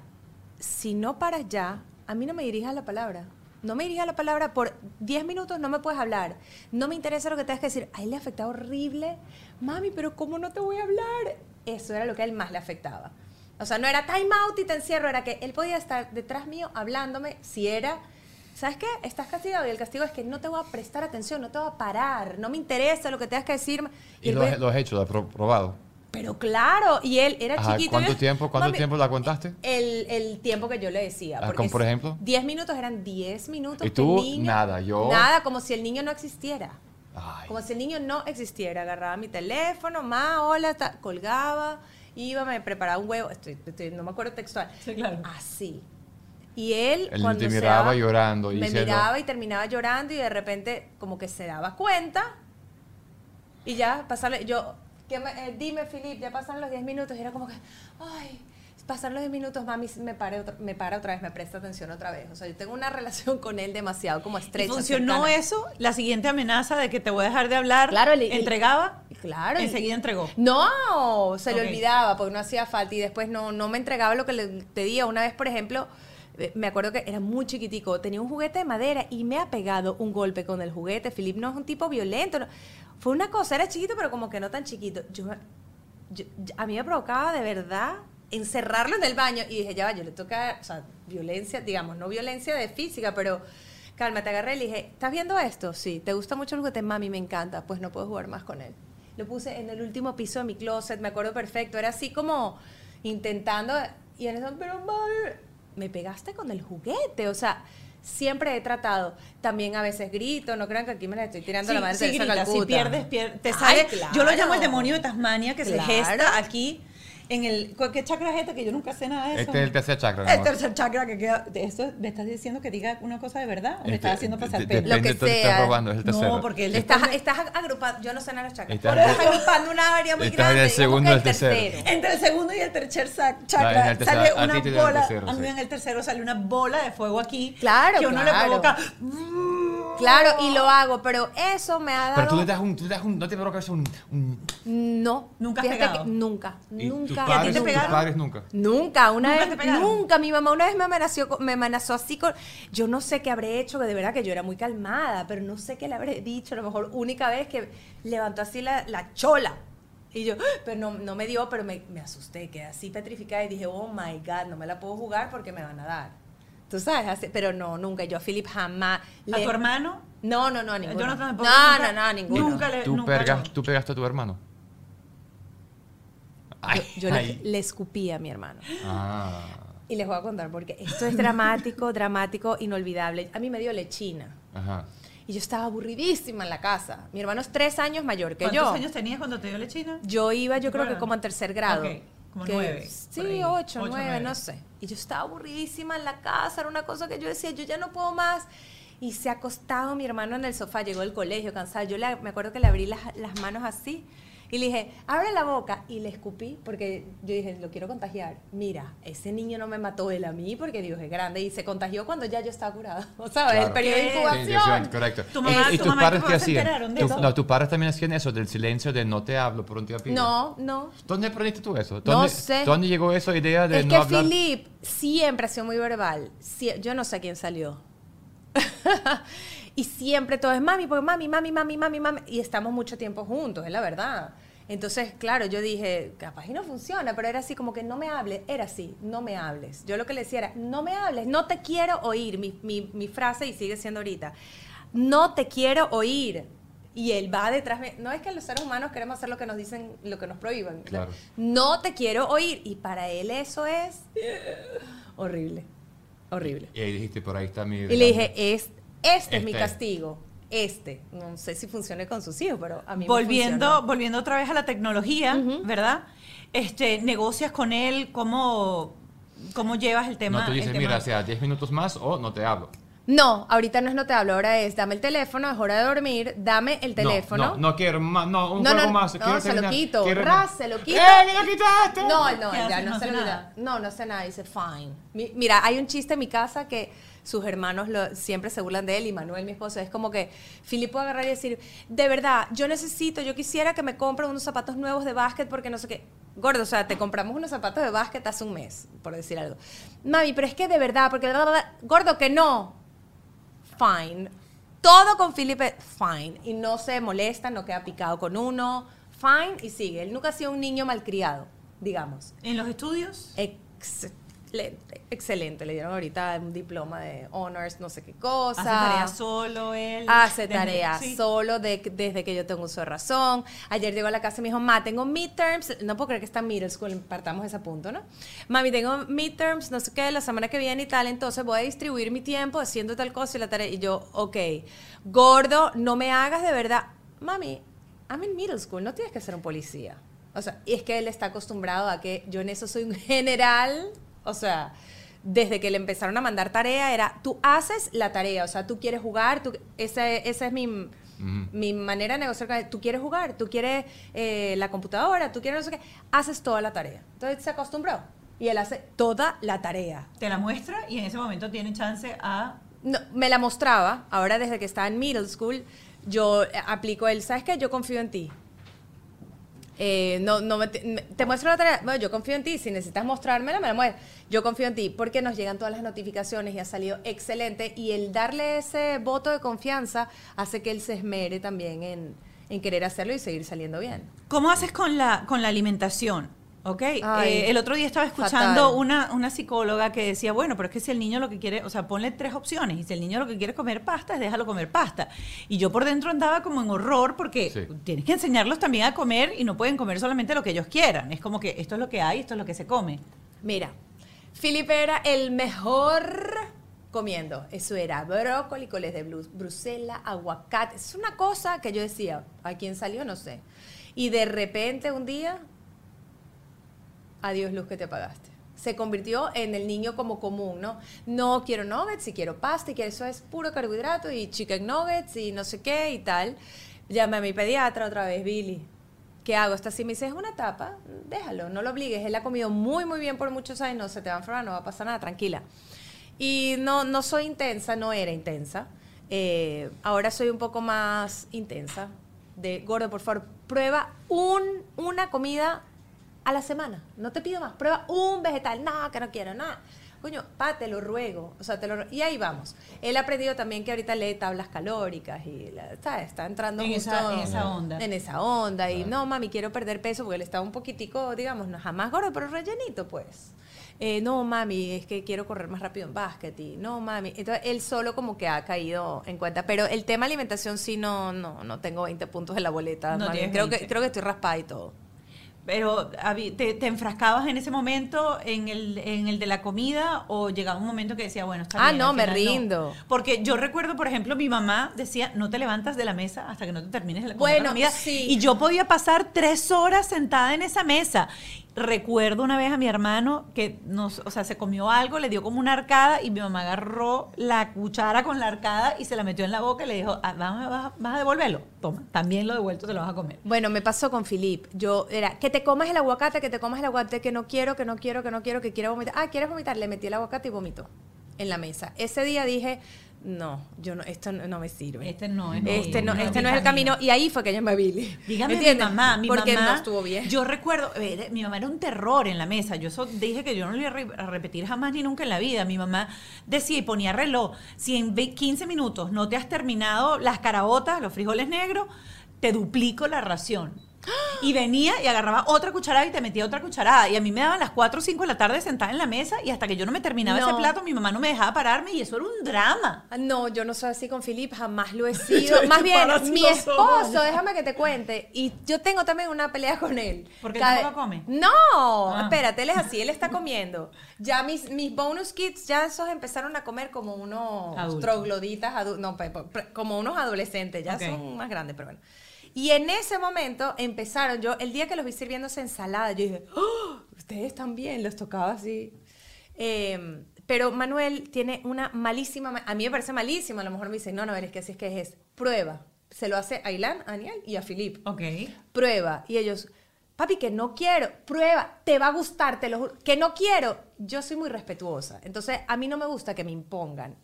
si no paras ya, a mí no me dirijas la palabra. No me dirijas la palabra por 10 minutos, no me puedes hablar. No me interesa lo que tengas que decir. A él le afectaba horrible. Mami, pero ¿cómo no te voy a hablar? Eso era lo que a él más le afectaba. O sea, no era time out y te encierro, era que él podía estar detrás mío hablándome si era, ¿sabes qué? Estás castigado y el castigo es que no te voy a prestar atención, no te voy a parar, no me interesa lo que tengas que decirme. ¿Y él lo, has- lo has hecho? ¿Lo has pro- probado? Pero claro, y él era Ajá, chiquito. ¿Cuánto y- tiempo, cuánto Mami, tiempo la contaste? El, el tiempo que yo le decía. Ah, porque ¿como por ejemplo? 10 minutos eran 10 minutos. ¿Y tú? niño- Nada, yo- Nada, como si el niño no existiera. Ay. Como si el niño no existiera. Agarraba mi teléfono, ma, hola, ta- colgaba, iba, me preparaba un huevo. Estoy, estoy- no me acuerdo textual. Sí, claro. Así. Y él, Él cuando te miraba daba- llorando y me diciendo- miraba y terminaba llorando y de repente como que se daba cuenta y ya pasarle, yo, ¿qué me- eh, dime Filip, ya pasan los 10 minutos y era como que, ay, pasan los 10 minutos, mami me, pare otra- me para otra vez, me presta atención otra vez. O sea, yo tengo una relación con él demasiado como ¿Y estrecha. funcionó cercana. eso? La siguiente amenaza de que te voy a dejar de hablar. Claro, el- el- ¿Entregaba? Claro. y- Enseguida entregó. No, se le olvidaba porque no hacía falta y después no, no me entregaba lo que le pedía. Una vez, por ejemplo, eh, me acuerdo que era muy chiquitico, tenía un juguete de madera y me ha pegado un golpe con el juguete. Philip no es un tipo violento. no- Fue una cosa, era chiquito, pero como que no tan chiquito. Yo, yo- yo- a mí me provocaba de verdad encerrarlo en el baño y dije, ya va, yo le toca, o sea, violencia, digamos, no violencia de física, pero calma, te agarré y le dije, ¿estás viendo esto? Sí, ¿te gusta mucho el juguete? Mami, me encanta, pues no puedo jugar más con él. Lo puse en el último piso de mi closet, me acuerdo perfecto, era así como intentando, y en eso, pero mami, me pegaste con el juguete, o sea... Siempre he tratado. También a veces grito, no crean que aquí me la estoy tirando a la madre sí, grita, si pierdes, pier- te Ay, sale. Yo lo llamo el demonio de Tasmania que Claro. se gesta aquí en el. ¿Qué chakra es este? Que yo nunca sé nada de eso. Este es el tercer chakra. El amor. tercer chakra que queda. ¿Eso me estás diciendo que diga una cosa de verdad o me Este, estás haciendo pasar pena? Lo que sea. estás robando, es el tercero. No, porque el Estás, de- estás agrupando, yo no sé nada de los chakras. Estás- Estás, agrupando una área muy estás en el grande. segundo y el tercero. Entre el segundo y el tercer No, chakra en el tercero, sale una bola. tercero, a mí sí. en el tercero sale una bola de fuego aquí. Claro, Que uno claro. le provoca. Claro, y lo hago, pero eso me ha dado... Pero tú le das un, tú le das un, no te provocas un, un No. Nunca has Fíjate pegado. que nunca, tus nunca. ¿Y a ti te tus pegaron? padres nunca. Nunca, una ¿Nunca te vez, nunca. Mi mamá una vez me amenazó, me amenazó así con, yo no sé qué habré hecho, que de verdad que yo era muy calmada, pero no sé qué le habré dicho, a lo mejor única vez que levantó así la, la chola. Y yo, pero no, no me dio, pero me, me asusté, quedé así petrificada y dije, oh my God, no me la puedo jugar porque me van a dar. Tú sabes, así- pero no, nunca. Yo a Philip jamás. ¿A le- tu hermano? No, no, no, a ninguno. Jonathan tampoco, no, nunca- no, no, a ninguno. nunca le- ¿Tú, nunca pergas- ¿Tú pegaste a tu hermano? Ay, Yo, yo le, le escupí a mi hermano. Ah. Y les voy a contar porque esto es dramático, dramático, inolvidable. A mí me dio lechina. Ajá. Y yo estaba aburridísima en la casa. Mi hermano es tres años mayor que ¿Cuántos yo. años tenías cuando te dio lechina? Yo iba, yo ¿Te creo que como en tercer grado. Ok, como Que- nueve, Sí, ocho, Ocho, nueve, nueve. no sé. Y yo estaba aburridísima en la casa, era una cosa que yo decía, yo ya no puedo más. Y se ha acostado mi hermano en el sofá, llegó del colegio cansado. Yo le- me acuerdo que le abrí las, las manos así y le dije, abre la boca. Y le escupí porque yo dije, lo quiero contagiar. Mira, ese niño no me mató él a mí porque Dios es grande y se contagió cuando ya yo estaba curada. ¿Sabes? El Claro. periodo de ¿Qué? Sí, incubación. sí, correcto. Tu mamá- ¿Y, y tu tus mamá padres qué hacían? Tu- no, tus padres también hacían eso, del silencio de no te hablo por un tiempo. No, no. ¿Dónde aprendiste tú eso? No ¿Dónde, sé. ¿Dónde llegó esa idea de es no que hablar? Philip siempre ha sido muy verbal. Sie- yo no sé quién salió. y siempre todo es mami, porque mami, mami, mami, mami, mami. Y estamos mucho tiempo juntos, es la verdad. Entonces, claro, yo dije, capaz y no funciona, pero era así como que no me hables, era así, no me hables. Yo lo que le decía era, no me hables, no te quiero oír, mi, mi- mi frase y sigue siendo ahorita, no te quiero oír. Y él va detrás, de- no es que los seres humanos queremos hacer lo que nos dicen, lo que nos prohíban. Claro. No te quiero oír. Y para él eso es horrible, horrible. Y ahí dijiste, por ahí está mi... Y le dije, es, este, es mi Este. castigo. Este. No sé si funcione con sus hijos, pero a mí me volviendo, funcionó. volviendo otra vez a la tecnología, ¿verdad? Este, negocias con él, ¿cómo, cómo llevas el tema? no, tú dices, mira, sea 10 minutos más o no te hablo. No, ahorita no es no te hablo, ahora es dame el teléfono, es hora de dormir, dame el No, teléfono. No, no, quiero más, no, un No, juego no, más. no, quiero se lo terminar, quito. quiero- Ras, se lo quito. ¡Eh, me lo quitaste! No, no, ¿Qué ya no, No se lo nada. olvida. No, no hace nada, dice fine. Mi- Mira, hay un chiste en mi casa que sus hermanos lo- siempre se burlan de él y Manuel, mi esposo, es como que Filipe puede agarrar y decir, de verdad, yo necesito, yo quisiera que me compren unos zapatos nuevos de básquet porque no sé qué. Gordo, o sea, te compramos unos zapatos de básquet hace un mes, por decir algo. Mami, pero es que de verdad, porque... Gordo, que no. Fine. Todo con Felipe, fine. Y no se molesta, no queda picado con uno. Fine y sigue. Él nunca ha sido un niño malcriado. digamos. ¿En los estudios? Excelente, excelente. Le dieron ahorita un diploma de honors, no sé qué cosa. ¿Hace tarea solo él? Hace Desde- tarea sí. solo de- desde que yo tengo uso de razón. Ayer llegó a la casa y me dijo, ma, tengo midterms. No puedo creer que está en middle school, partamos de ese punto, ¿no? Mami, tengo midterms, no sé qué, la semana que viene y tal, entonces voy a distribuir mi tiempo haciendo tal cosa y la tarea. Y yo, ok, gordo, no me hagas de verdad. Mami, I'm in middle school, no tienes que ser un policía. O sea, y es que él está acostumbrado a que yo en eso soy un general. O sea, desde que le empezaron a mandar tarea era, tú haces la tarea, o sea, tú quieres jugar, tú, esa, esa es mi, mi manera de negociar con él. Tú quieres jugar, tú quieres eh, la computadora, tú quieres no sé qué, haces toda la tarea. Entonces se acostumbró y él hace toda la tarea. Te la muestra y en ese momento tiene chance a... No, me la mostraba, ahora desde que está en middle school, yo aplico el, ¿sabes qué? Yo confío en ti. Eh, no, no me te, muestro la tarea. Bueno, yo confío en ti. Si necesitas mostrármela, me la muestras. Yo confío en ti porque nos llegan todas las notificaciones y ha salido excelente. Y el darle ese voto de confianza hace que él se esmere también en, en querer hacerlo y seguir saliendo bien. ¿Cómo haces con la, con la alimentación? ¿Ok? Ay, Eh, el otro día estaba escuchando una, una psicóloga que decía, bueno, pero es que si el niño lo que quiere, o sea, ponle tres opciones, y si el niño lo que quiere es comer pasta, es déjalo comer pasta. Y yo por dentro andaba como en horror porque Sí. tienes que enseñarlos también a comer y no pueden comer solamente lo que ellos quieran. Es como que esto es lo que hay, esto es lo que se come. Mira, Felipe era el mejor comiendo. Eso era brócoli, coles de Bruselas, aguacate. Es una cosa que yo decía, ¿a quién salió? No sé. Y de repente un día, adiós luz que te apagaste. Se convirtió en el niño como común, ¿no? No quiero nuggets, si quiero pasta, y que eso es puro carbohidrato y chicken nuggets y no sé qué y tal. Llamé a mi pediatra otra vez, Billy. ¿Qué hago? Esta si me dice, una tapa, déjalo, no lo obligues. Él ha comido muy, muy bien por muchos años, no se te va a enfermar, no va a pasar nada, tranquila. Y no, no soy intensa, no era intensa. Eh, ahora soy un poco más intensa. De, gordo, por favor, prueba un, una comida a la semana. No te pido más. Prueba un vegetal. No, que no quiero, nada. Coño, pa, te lo ruego. O sea, te lo Y ahí vamos. Él ha aprendido también que ahorita lee tablas calóricas y la- ¿sabes? está entrando En justo esa- en esa onda. En esa onda. Y no, mami, quiero perder peso porque él está un poquitico, digamos, no jamás gordo, pero rellenito, pues. Eh, no, mami, es que quiero correr más rápido en básquet. Y no, mami. Entonces, él solo como que ha caído en cuenta. Pero el tema alimentación sí no, no, no tengo 20 puntos en la boleta. No tienes creo, que, 20. creo que estoy raspada y todo. Pero ¿te, te enfrascabas en ese momento en el, en el de la comida o llegaba un momento que decía, bueno, está Ah, bien, no, al me rindo. Porque yo recuerdo, por ejemplo, mi mamá decía, no te levantas de la mesa hasta que no te termines de la comer la Bueno, comida. sí. Y yo podía pasar tres horas sentada en esa mesa. Recuerdo una vez a mi hermano que nos, o sea, se comió algo, le dio como una arcada y mi mamá agarró la cuchara con la arcada y se la metió en la boca y le dijo, ah, vas, a- devolverlo. Toma, también lo devuelto, te lo vas a comer. Bueno, me pasó con Philip. Yo era, que te comas el aguacate, que te comas el aguacate, que no quiero, que no quiero, que no quiero, que quiero vomitar. Ah, ¿quieres vomitar? Le metí el aguacate y vomitó en la mesa. Ese día dije, no, yo no, esto no, no me sirve. Este no es Este no, no es este no es el camino. Y ahí fue que llamé a Billy. Dígame mi mamá, mi Porque mamá. no estuvo bien. Yo recuerdo, eh, mi mamá era un terror en la mesa. Yo eso dije que yo no lo iba a re- a repetir jamás ni nunca en la vida. Mi mamá decía y ponía reloj. Si en ve- 15 minutos no te has terminado las caraotas, los frijoles negros, te duplico la ración. Y venía y agarraba otra cucharada y te metía otra cucharada. Y a mí me daban las 4 o 5 de la tarde sentada en la mesa y hasta que yo no me terminaba No. ese plato, mi mamá no me dejaba pararme y eso era un drama. Ah, No, yo no soy así con Philip, jamás lo he sido. Más bien, mi esposo, déjame que te cuente, y yo tengo también una pelea con él. ¿Por qué Cada- come? No, Ah. espérate, él es así, él está comiendo. Ya mis, mis bonus kids, ya esos empezaron a comer como unos Adultos. trogloditas, adu- no, como unos adolescentes, ya Ok. son más grandes, pero bueno. Y en ese momento empezaron, yo, el día que los vi sirviéndose ensalada, yo dije, ¡Oh! ustedes también, los tocaba así. Eh, pero Manuel tiene una malísima, ma- a mí me parece malísima, a lo mejor me dicen, no, no, es que así es que es, prueba. Se lo hace a Ilan, a Aniel y a Filip. Ok. Prueba. Y ellos, papi, que no quiero, prueba, te va a gustar, te lo juro, que no quiero. Yo soy muy respetuosa, entonces a mí no me gusta que me impongan.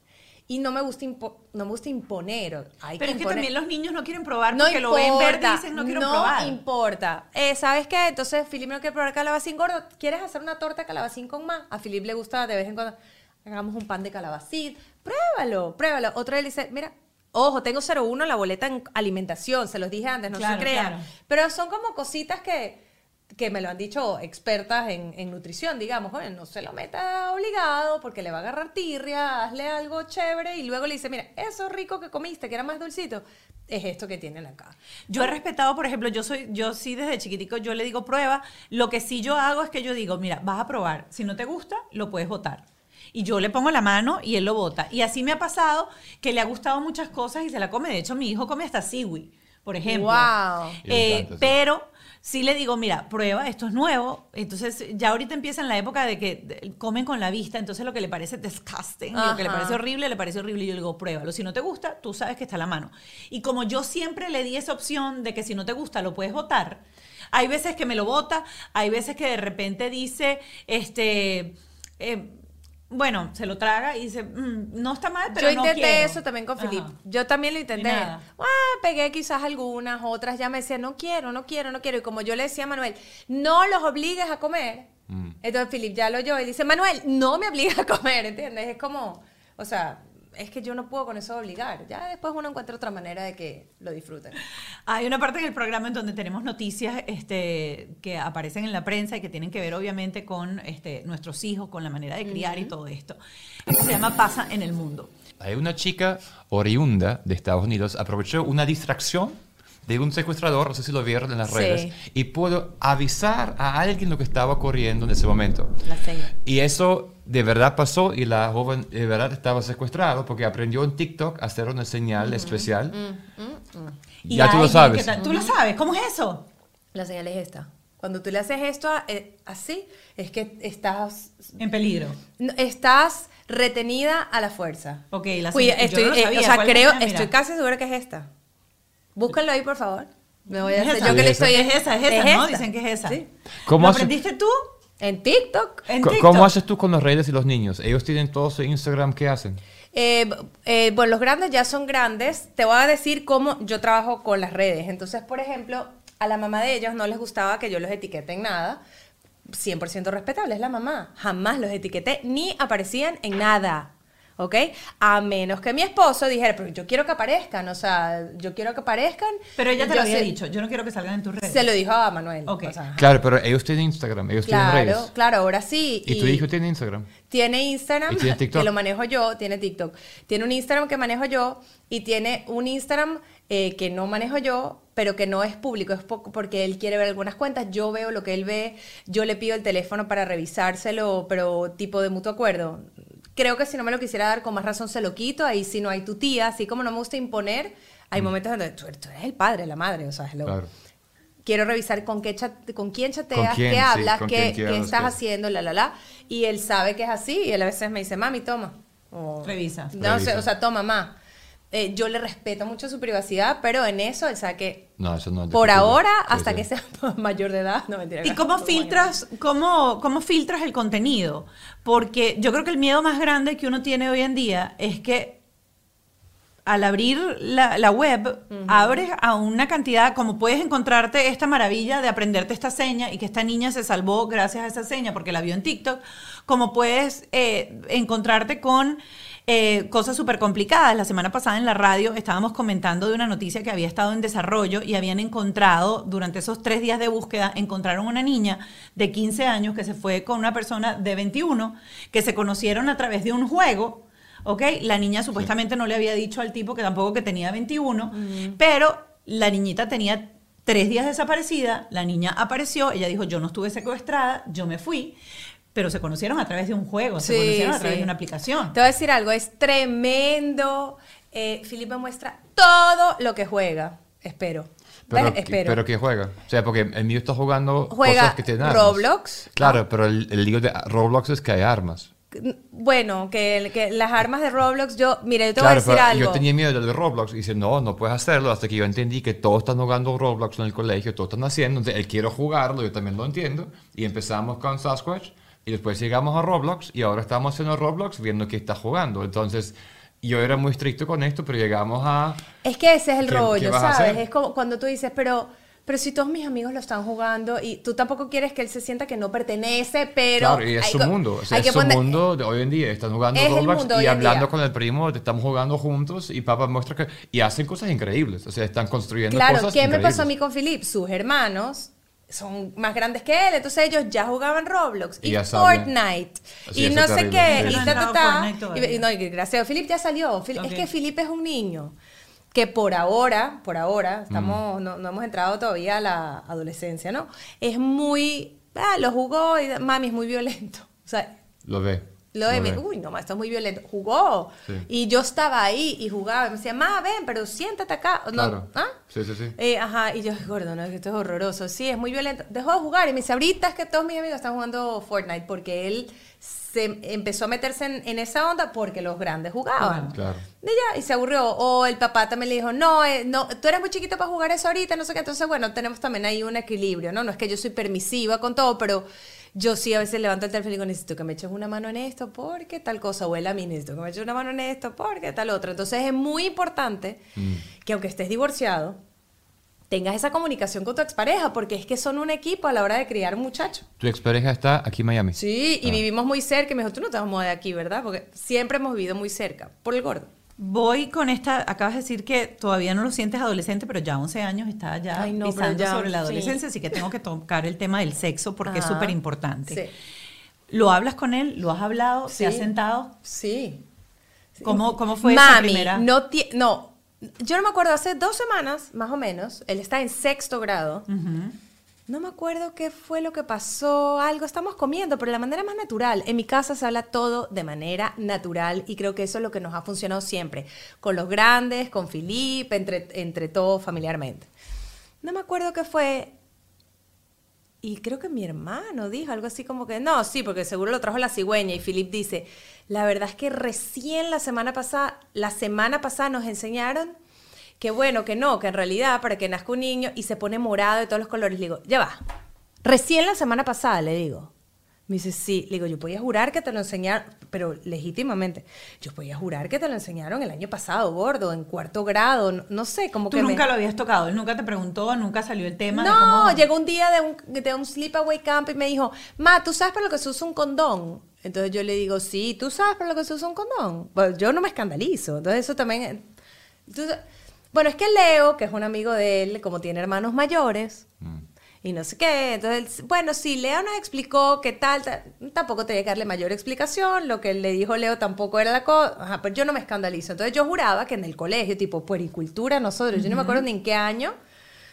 Y no me gusta, impo- no me gusta imponer. Hay Pero es que también los niños no quieren probar No porque lo ven verde y importa, dicen no quiero no probar. importa. Eh, ¿Sabes qué? Entonces, Filip no quiere probar calabacín gordo. ¿Quieres hacer una torta calabacín con más? A Filip le gusta de vez en cuando. Hagamos un pan de calabacín. Pruébalo, pruébalo. Otro día le dice, mira, ojo, tengo 01 en la boleta en alimentación. Se los dije antes, no Claro, se crean. claro. Pero son como cositas que que me lo han dicho expertas en, en nutrición, digamos, oye, no se lo meta obligado porque le va a agarrar tirria, hazle algo chévere y luego le dice, mira, eso rico que comiste, que era más dulcito, es esto que tienen acá. Yo he respetado, por ejemplo, yo soy, yo sí desde chiquitico yo le digo prueba. Lo que sí yo hago es que yo digo, mira, vas a probar. Si no te gusta, lo puedes votar. Y yo le pongo la mano y él lo vota. Y así me ha pasado que le ha gustado muchas cosas y se la come. De hecho, mi hijo come hasta siwi, por ejemplo. Wow. Eh, encanta, sí. pero sí le digo, mira, prueba, esto es nuevo. Entonces, ya ahorita empieza en la época de que comen con la vista, entonces lo que le parece disgusting, lo que le parece horrible, le parece horrible. Y yo le digo, pruébalo. Si no te gusta, tú sabes que está a la mano. Y como yo siempre le di esa opción de que si no te gusta, lo puedes votar, hay veces que me lo vota, hay veces que de repente dice, este. eh, bueno, se lo traga y dice, "Mm, no está mal, pero yo no intenté quiero". eso también con. Filip. Yo también lo intenté. Ah, pegué quizás algunas, otras ya me decían, no quiero, no quiero, no quiero. Y como yo le decía a Manuel, no los obligues a comer. Mm. Entonces Filip ya lo oyó y dice, Manuel, no me obligues a comer, ¿entiendes? Es como, o sea, es que yo no puedo con eso obligar. Ya después uno encuentra otra manera de que lo disfruten. Hay una parte en el programa en donde tenemos noticias este, que aparecen en la prensa y que tienen que ver obviamente con este, nuestros hijos, con la manera de criar y todo esto. Esto se llama Pasa en el Mundo. Hay una chica oriunda de Estados Unidos aprovechó una distracción de un secuestrador, no sé si lo vieron en las Sí. redes, y pudo avisar a alguien lo que estaba ocurriendo en ese momento. La seña. Y eso de verdad pasó y la joven de verdad estaba secuestrado porque aprendió en TikTok a hacer una señal especial. Y Ya tú lo sabes. ¿Tú lo sabes? ¿Cómo es eso? La señal es esta. Cuando tú le haces esto a- eh, así, es que estás, En peligro. estás retenida a la fuerza. Ok, la Cuida- señal- yo estoy, no lo eh, sabía. o sea, ¿Cuál creo, estoy casi segura que es esta. Búscalo ahí, por favor. Me voy a Es hacer yo que le Es estoy Es esa, es esa, ¿no? esta. Dicen que es esa. Sí. ¿Cómo ¿Lo aprendiste tú? En TikTok. En Co- TikTok. ¿Cómo haces tú con las redes y los niños? Ellos tienen todo su Instagram, ¿qué hacen? Eh, eh, bueno, los grandes ya son grandes. Te voy a decir cómo yo trabajo con las redes. Entonces, por ejemplo, a la mamá de ellos no les gustaba que yo los etiquete en nada. 100% respetable, es la mamá. Jamás los etiqueté ni aparecían en nada. ¿Ok? A menos que mi esposo dijera, pero yo quiero que aparezcan, o sea, yo quiero que aparezcan. Pero ella te Yo lo había dicho. Yo no quiero que salgan en tus redes. Se lo dijo a Manuel. Ok. o sea, Claro, pero ellos tienen Instagram, ellos tienen claro, redes. claro, ahora sí. ¿Y, tu hijo tiene Instagram? Tiene Instagram, ¿Y tiene TikTok? que lo manejo yo, tiene TikTok. Tiene un Instagram que manejo yo y tiene un Instagram eh, que no manejo yo, pero que no es público, es poco porque él quiere ver algunas cuentas, yo veo lo que él ve, yo le pido el teléfono para revisárselo, pero tipo de mutuo acuerdo. Creo que si no me lo quisiera dar, con más razón se lo quito, ahí si no hay tu tía, así como no me gusta imponer, hay momentos donde tú, tú eres el padre, la madre, o sea, hello. Mm. Claro. quiero revisar con qué chat, con quién chateas, quién, qué sí, hablas, con qué, quién, qué estás qué- haciendo, la, la, la. Y él sabe que es así y él a veces me dice, mami, toma. O- Revisa. No Revisa. o sea, toma, mamá. Eh, yo le respeto mucho su privacidad, pero en eso él sabe que No, eso no por ahora, Sí, hasta sí. que sea mayor de edad, no mentira. ¿Y cómo filtras, cómo, cómo filtras el contenido? Porque yo creo que el miedo más grande que uno tiene hoy en día es que al abrir la, la web, abres a una cantidad, como puedes encontrarte esta maravilla de aprenderte esta seña y que esta niña se salvó gracias a esa seña porque la vio en TikTok, como puedes eh, encontrarte con eh, cosas súper complicadas. La semana pasada en la radio estábamos comentando de una noticia que había estado en desarrollo y habían encontrado, durante esos tres días de búsqueda, encontraron una niña de 15 años que se fue con una persona de 21, que se conocieron a través de un juego. ¿ok? La niña supuestamente no le había dicho al tipo que tampoco que tenía 21, pero la niñita tenía tres días desaparecida, la niña apareció, ella dijo, yo no estuve secuestrada, yo me fui, pero se conocieron a través de un juego, se Sí, conocieron a través sí. de una aplicación. Te voy a decir algo, es tremendo. Eh, Felipe muestra todo lo que juega. Espero. Pero, Espero. pero que juega. O sea, porque el mío está jugando Juega cosas que tienen armas. Roblox. Claro, pero el, el lío de Roblox es que hay armas. Bueno, que, que las armas de Roblox, yo, mire, yo te voy Claro, a decir pero algo. yo tenía miedo de lo de Roblox y dice, no, no puedes hacerlo hasta que yo entendí que todos están jugando Roblox en el colegio, todos están haciendo, entonces él quiere jugarlo, yo también lo entiendo, y empezamos con Sasquatch y después llegamos a Roblox y ahora estamos haciendo Roblox viendo que está jugando, entonces yo era muy estricto con esto, pero llegamos a... Es que ese es el ¿Qué- qué rollo, a ¿sabes? Es como cuando tú dices, pero, pero si todos mis amigos lo están jugando y tú tampoco quieres que él se sienta que no pertenece, pero... claro, y es su mundo, o sea, es su poner- mundo de hoy en día, están jugando Es Roblox y en hablando con el primo, estamos jugando juntos y papá muestra que... Y hacen cosas increíbles, o sea, están construyendo Claro, cosas ¿qué me pasó a increíbles. mí con Philip? Sus hermanos son más grandes que él, entonces ellos ya jugaban Roblox Y. Fortnite y no sé qué, Sí. y ta, ta, ta. Y- y no, y gracias Philip ya salió. Phil-. Es que Philip es un niño que por ahora, por ahora, estamos, no, no hemos entrado todavía a la adolescencia, ¿no? Es muy, ah, lo jugó y mami es muy violento. O sea, Lo ve. Lo de, ve. uy, no, ma, esto es muy violento. Jugó. Sí. Y yo estaba ahí y jugaba. Y me decía, ma, ven, pero siéntate acá. No, Claro. ¿ah? Sí, sí, sí. Eh, ajá, y yo, gordo, no, esto es horroroso. Sí, es muy violento. Dejó de jugar y me dice, ahorita es que todos mis amigos están jugando Fortnite porque él se empezó a meterse en, en esa onda porque los grandes jugaban. Claro. Y ya, y se aburrió. O el papá también le dijo, no, eh, no, tú eres muy chiquito para jugar eso ahorita, no sé qué. Entonces, bueno, tenemos también ahí un equilibrio, ¿no? No es que yo soy permisiva con todo, pero yo sí a veces levanto el teléfono y digo, necesito que me eches una mano en esto porque tal cosa. O él a mí necesito que me eches una mano en esto porque tal otra. Entonces, es muy importante que aunque estés divorciado, tengas esa comunicación con tu expareja, porque es que son un equipo a la hora de criar un muchacho. Tu expareja está aquí en Miami. Sí, y Ah. vivimos muy cerca. Y me dijo, tú no te vas a mudar de aquí, ¿verdad? Porque siempre hemos vivido muy cerca, por el gordo. Voy con esta, acabas de decir que todavía no lo sientes adolescente, pero ya 11 años está ya Ay, no, pero pisando ya, sobre la sí. adolescencia, así que tengo que tocar el tema del sexo porque es súper importante. Sí. ¿Lo hablas con él? ¿Lo has hablado? Sí. ¿Se has sentado? Sí. ¿Cómo, cómo fue esa Mami, primera? no, no, yo no me acuerdo, hace dos semanas, más o menos, él está en sexto grado. Ujú. No me acuerdo qué fue lo que pasó, algo estamos comiendo, pero de la manera más natural. En mi casa se habla todo de manera natural y creo que eso es lo que nos ha funcionado siempre, con los grandes, con Felipe, entre, entre todos familiarmente. No me acuerdo qué fue. Y creo que mi hermano dijo algo así como que, no, sí, porque seguro lo trajo la cigüeña. Y Philip dice, la verdad es que recién la semana pasada, la semana pasada nos enseñaron que bueno, que no, que en realidad para que nazca un niño y se pone morado de todos los colores, le digo, ya va, recién la semana pasada, le digo. Me dice, sí, le digo, yo podía jurar que te lo enseñaron, pero legítimamente, yo podía jurar que te lo enseñaron el año pasado, gordo, en cuarto grado, no, no sé, como Tú que... me- nunca lo habías tocado, él nunca te preguntó, nunca salió el tema de no, cómo... llegó un día de un, de un sleepaway camp y me dijo, Ma, ¿tú sabes para lo que se usa un condón? Entonces yo le digo, sí, ¿tú sabes para lo que se usa un condón? Bueno, yo no me escandalizo, entonces eso también... Entonces, bueno, es que Leo, que es un amigo de él, como tiene hermanos mayores, y no sé qué, entonces, bueno, sí, Leo nos explicó qué tal, tampoco tenía que darle mayor explicación, lo que le dijo Leo tampoco era la cosa, pero yo no me escandalizo. Entonces yo juraba que en el colegio, tipo puericultura, nosotros, yo no me acuerdo ni en qué año,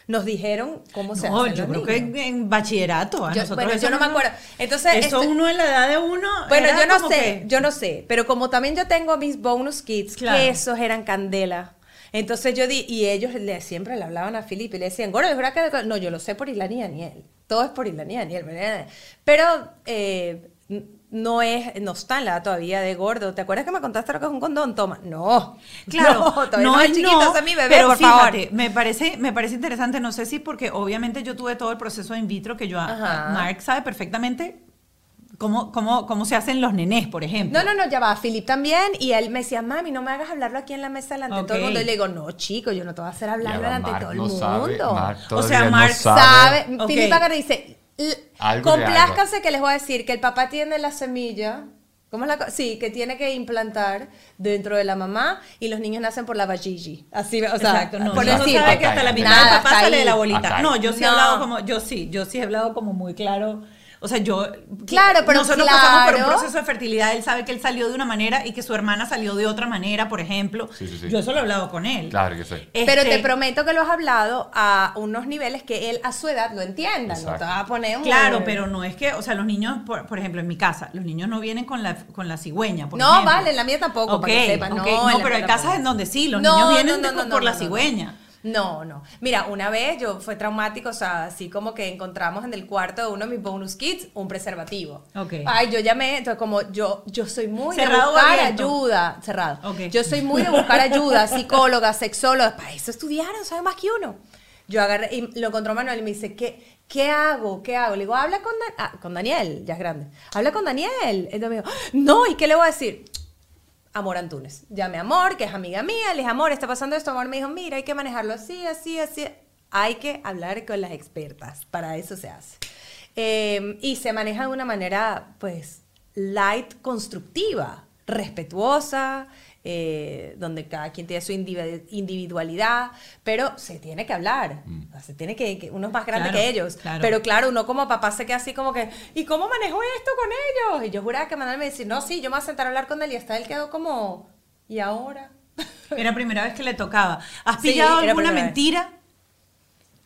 nos dijeron cómo se No, hace. yo creo que en, en bachillerato. a Yo- nosotros bueno, yo no me acuerdo. Entonces, eso este- uno en la edad de uno. Bueno, era yo no como sé, que- yo no sé, pero como también yo tengo mis bonus kids, Claro. que esos eran candela. Entonces yo di, y ellos le, siempre le hablaban a Felipe y le decían, gordo, es verdad que no, yo lo sé por Ilani y Daniel. Todo es por Ilani y Daniel. Pero eh, no es, no está en la todavía de gordo. ¿Te acuerdas que me contaste lo que es un condón? Toma. No. Claro, no, todavía no no es chiquito, no, es mi bebé, pero por fíjate, favor. me parece, me parece interesante, no sé si porque obviamente yo tuve todo el proceso in vitro que yo, Ajá. Mark sabe perfectamente cómo, cómo, cómo se hacen los nenés, por ejemplo. No, no, no, ya va, Philip también. Y él me decía, mami, no me hagas hablarlo aquí en la mesa delante de todo el mundo. Y le digo, no, chico, yo no te voy a hacer hablarlo va, delante de todo el no mundo. sabe, O sea, no Mark sabe. Ok. Philip agarra y dice, "L- Algo de complázcanse que les voy a decir que el papá tiene la semilla. ¿Cómo es la co- Sí, que tiene que implantar dentro de la mamá y los niños nacen por la vagigi. Así, o sea, Exacto, no, por uno decir. sabe que hasta la mitad del papá sale ahí. de la bolita. No, yo sí he No. hablado como, yo sí, yo sí he hablado como muy claro. O sea, yo. Claro, pero Nosotros pasamos por un proceso de fertilidad. Él sabe que él salió de una manera y que su hermana salió de otra manera, por ejemplo. Sí, sí, sí. Yo eso lo he hablado con él. Claro que sí. Pero Este, te prometo que lo has hablado a unos niveles que él a su edad lo entienda. No Exacto. te vas a poner un- Claro, pero no es que, o sea, los niños, por, por ejemplo, en mi casa, los niños no vienen con la, con la cigüeña. Por No, ejemplo. vale, en la mía tampoco, para que Ok, sepan. ok. No, pero hay casas tampoco. en donde sí, los No, niños vienen no, de- no, no, por la no, no. cigüeña. No, no. Mira, una vez yo fue traumático, o sea, así como que encontramos en el cuarto de uno de mis bonus kids un preservativo. Ok. Ay, yo llamé, entonces como yo, yo soy muy ¿Cerrado de buscar ayuda, cerrado. Ok. Yo soy muy de buscar ayuda, psicóloga, sexóloga, para eso estudiaron, saben más que uno. Yo agarré y lo encontró Manuel y me dice, ¿qué, qué hago? ¿Qué hago? Le digo, habla con, Dan- ah, con Daniel, ya es grande. Habla con Daniel. Entonces me dijo, no, ¿y qué le voy a decir? Amor Antunes. Llamé a Amor, que es amiga mía, le dije, Amor, está pasando esto. Amor me dijo, mira, hay que manejarlo así, así, así. Hay que hablar con las expertas, para eso se hace. Eh, y se maneja de una manera, pues, light, constructiva, respetuosa, eh, donde cada quien tiene su individu- individualidad, pero se tiene que hablar. O sea, se tiene que, que- uno es más grande Claro, que ellos. claro. Pero claro, uno como papá se queda así como que, ¿y cómo manejo esto con ellos? Y yo juraba que Manuel me decía, no, sí, yo me voy a sentar a hablar con él y hasta él quedó como, ¿y ahora? Era la primera vez que le tocaba. ¿Has Sí, pillado alguna mentira?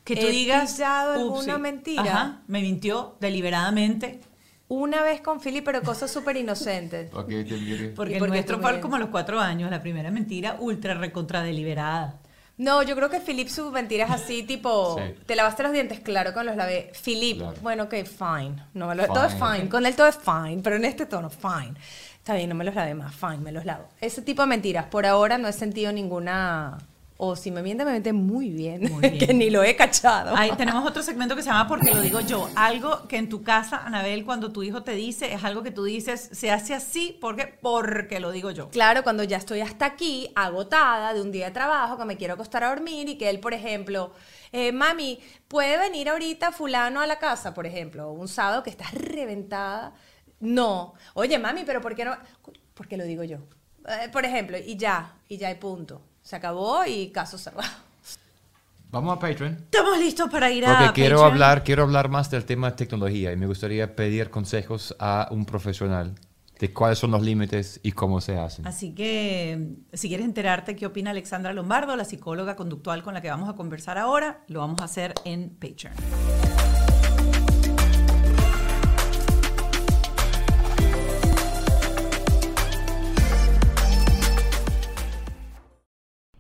Que tú He digas. pillado "Ups, alguna sí". mentira. Ajá, me mintió deliberadamente. Una vez con Philly, pero cosas súper inocentes. Ok, te mire. Porque ¿Y el por qué nuestro fue como a los cuatro años, la primera mentira ultra recontra deliberada. No, yo creo que Philip su mentira es así, tipo, Sí. te lavaste los dientes, claro, con los lavé. Philip, Claro. bueno, ok, fine. No lo, todo es Fine. fine. Con él todo es fine, pero en este tono, fine. Está bien, no me los lavé más, fine, me los lavo. Ese tipo de mentiras. Por ahora no he sentido ninguna. O si me miente, me miente muy bien. Muy bien. que ni lo he cachado. Ahí tenemos otro segmento que se llama Porque lo digo yo. Algo que en tu casa, Anabel, cuando tu hijo te dice, es algo que tú dices, se hace así porque, porque lo digo yo. Claro, cuando ya estoy hasta aquí, agotada de un día de trabajo, que me quiero acostar a dormir y que él, por ejemplo, eh, mami, ¿puede venir ahorita fulano a la casa, por ejemplo? Un sábado que estás reventada. No. Oye, mami, pero ¿por qué no? Porque lo digo yo. Eh, por ejemplo, y ya, y ya, y punto. Se acabó y caso cerrado. Vamos a Patreon. Estamos listos para ir a Porque quiero Patreon. hablar, quiero hablar más del tema de tecnología y me gustaría pedir consejos a un profesional de cuáles son los límites y cómo se hacen. Así que si quieres enterarte qué opina Alexandra Lombardo, la psicóloga conductual con la que vamos a conversar ahora, lo vamos a hacer en Patreon.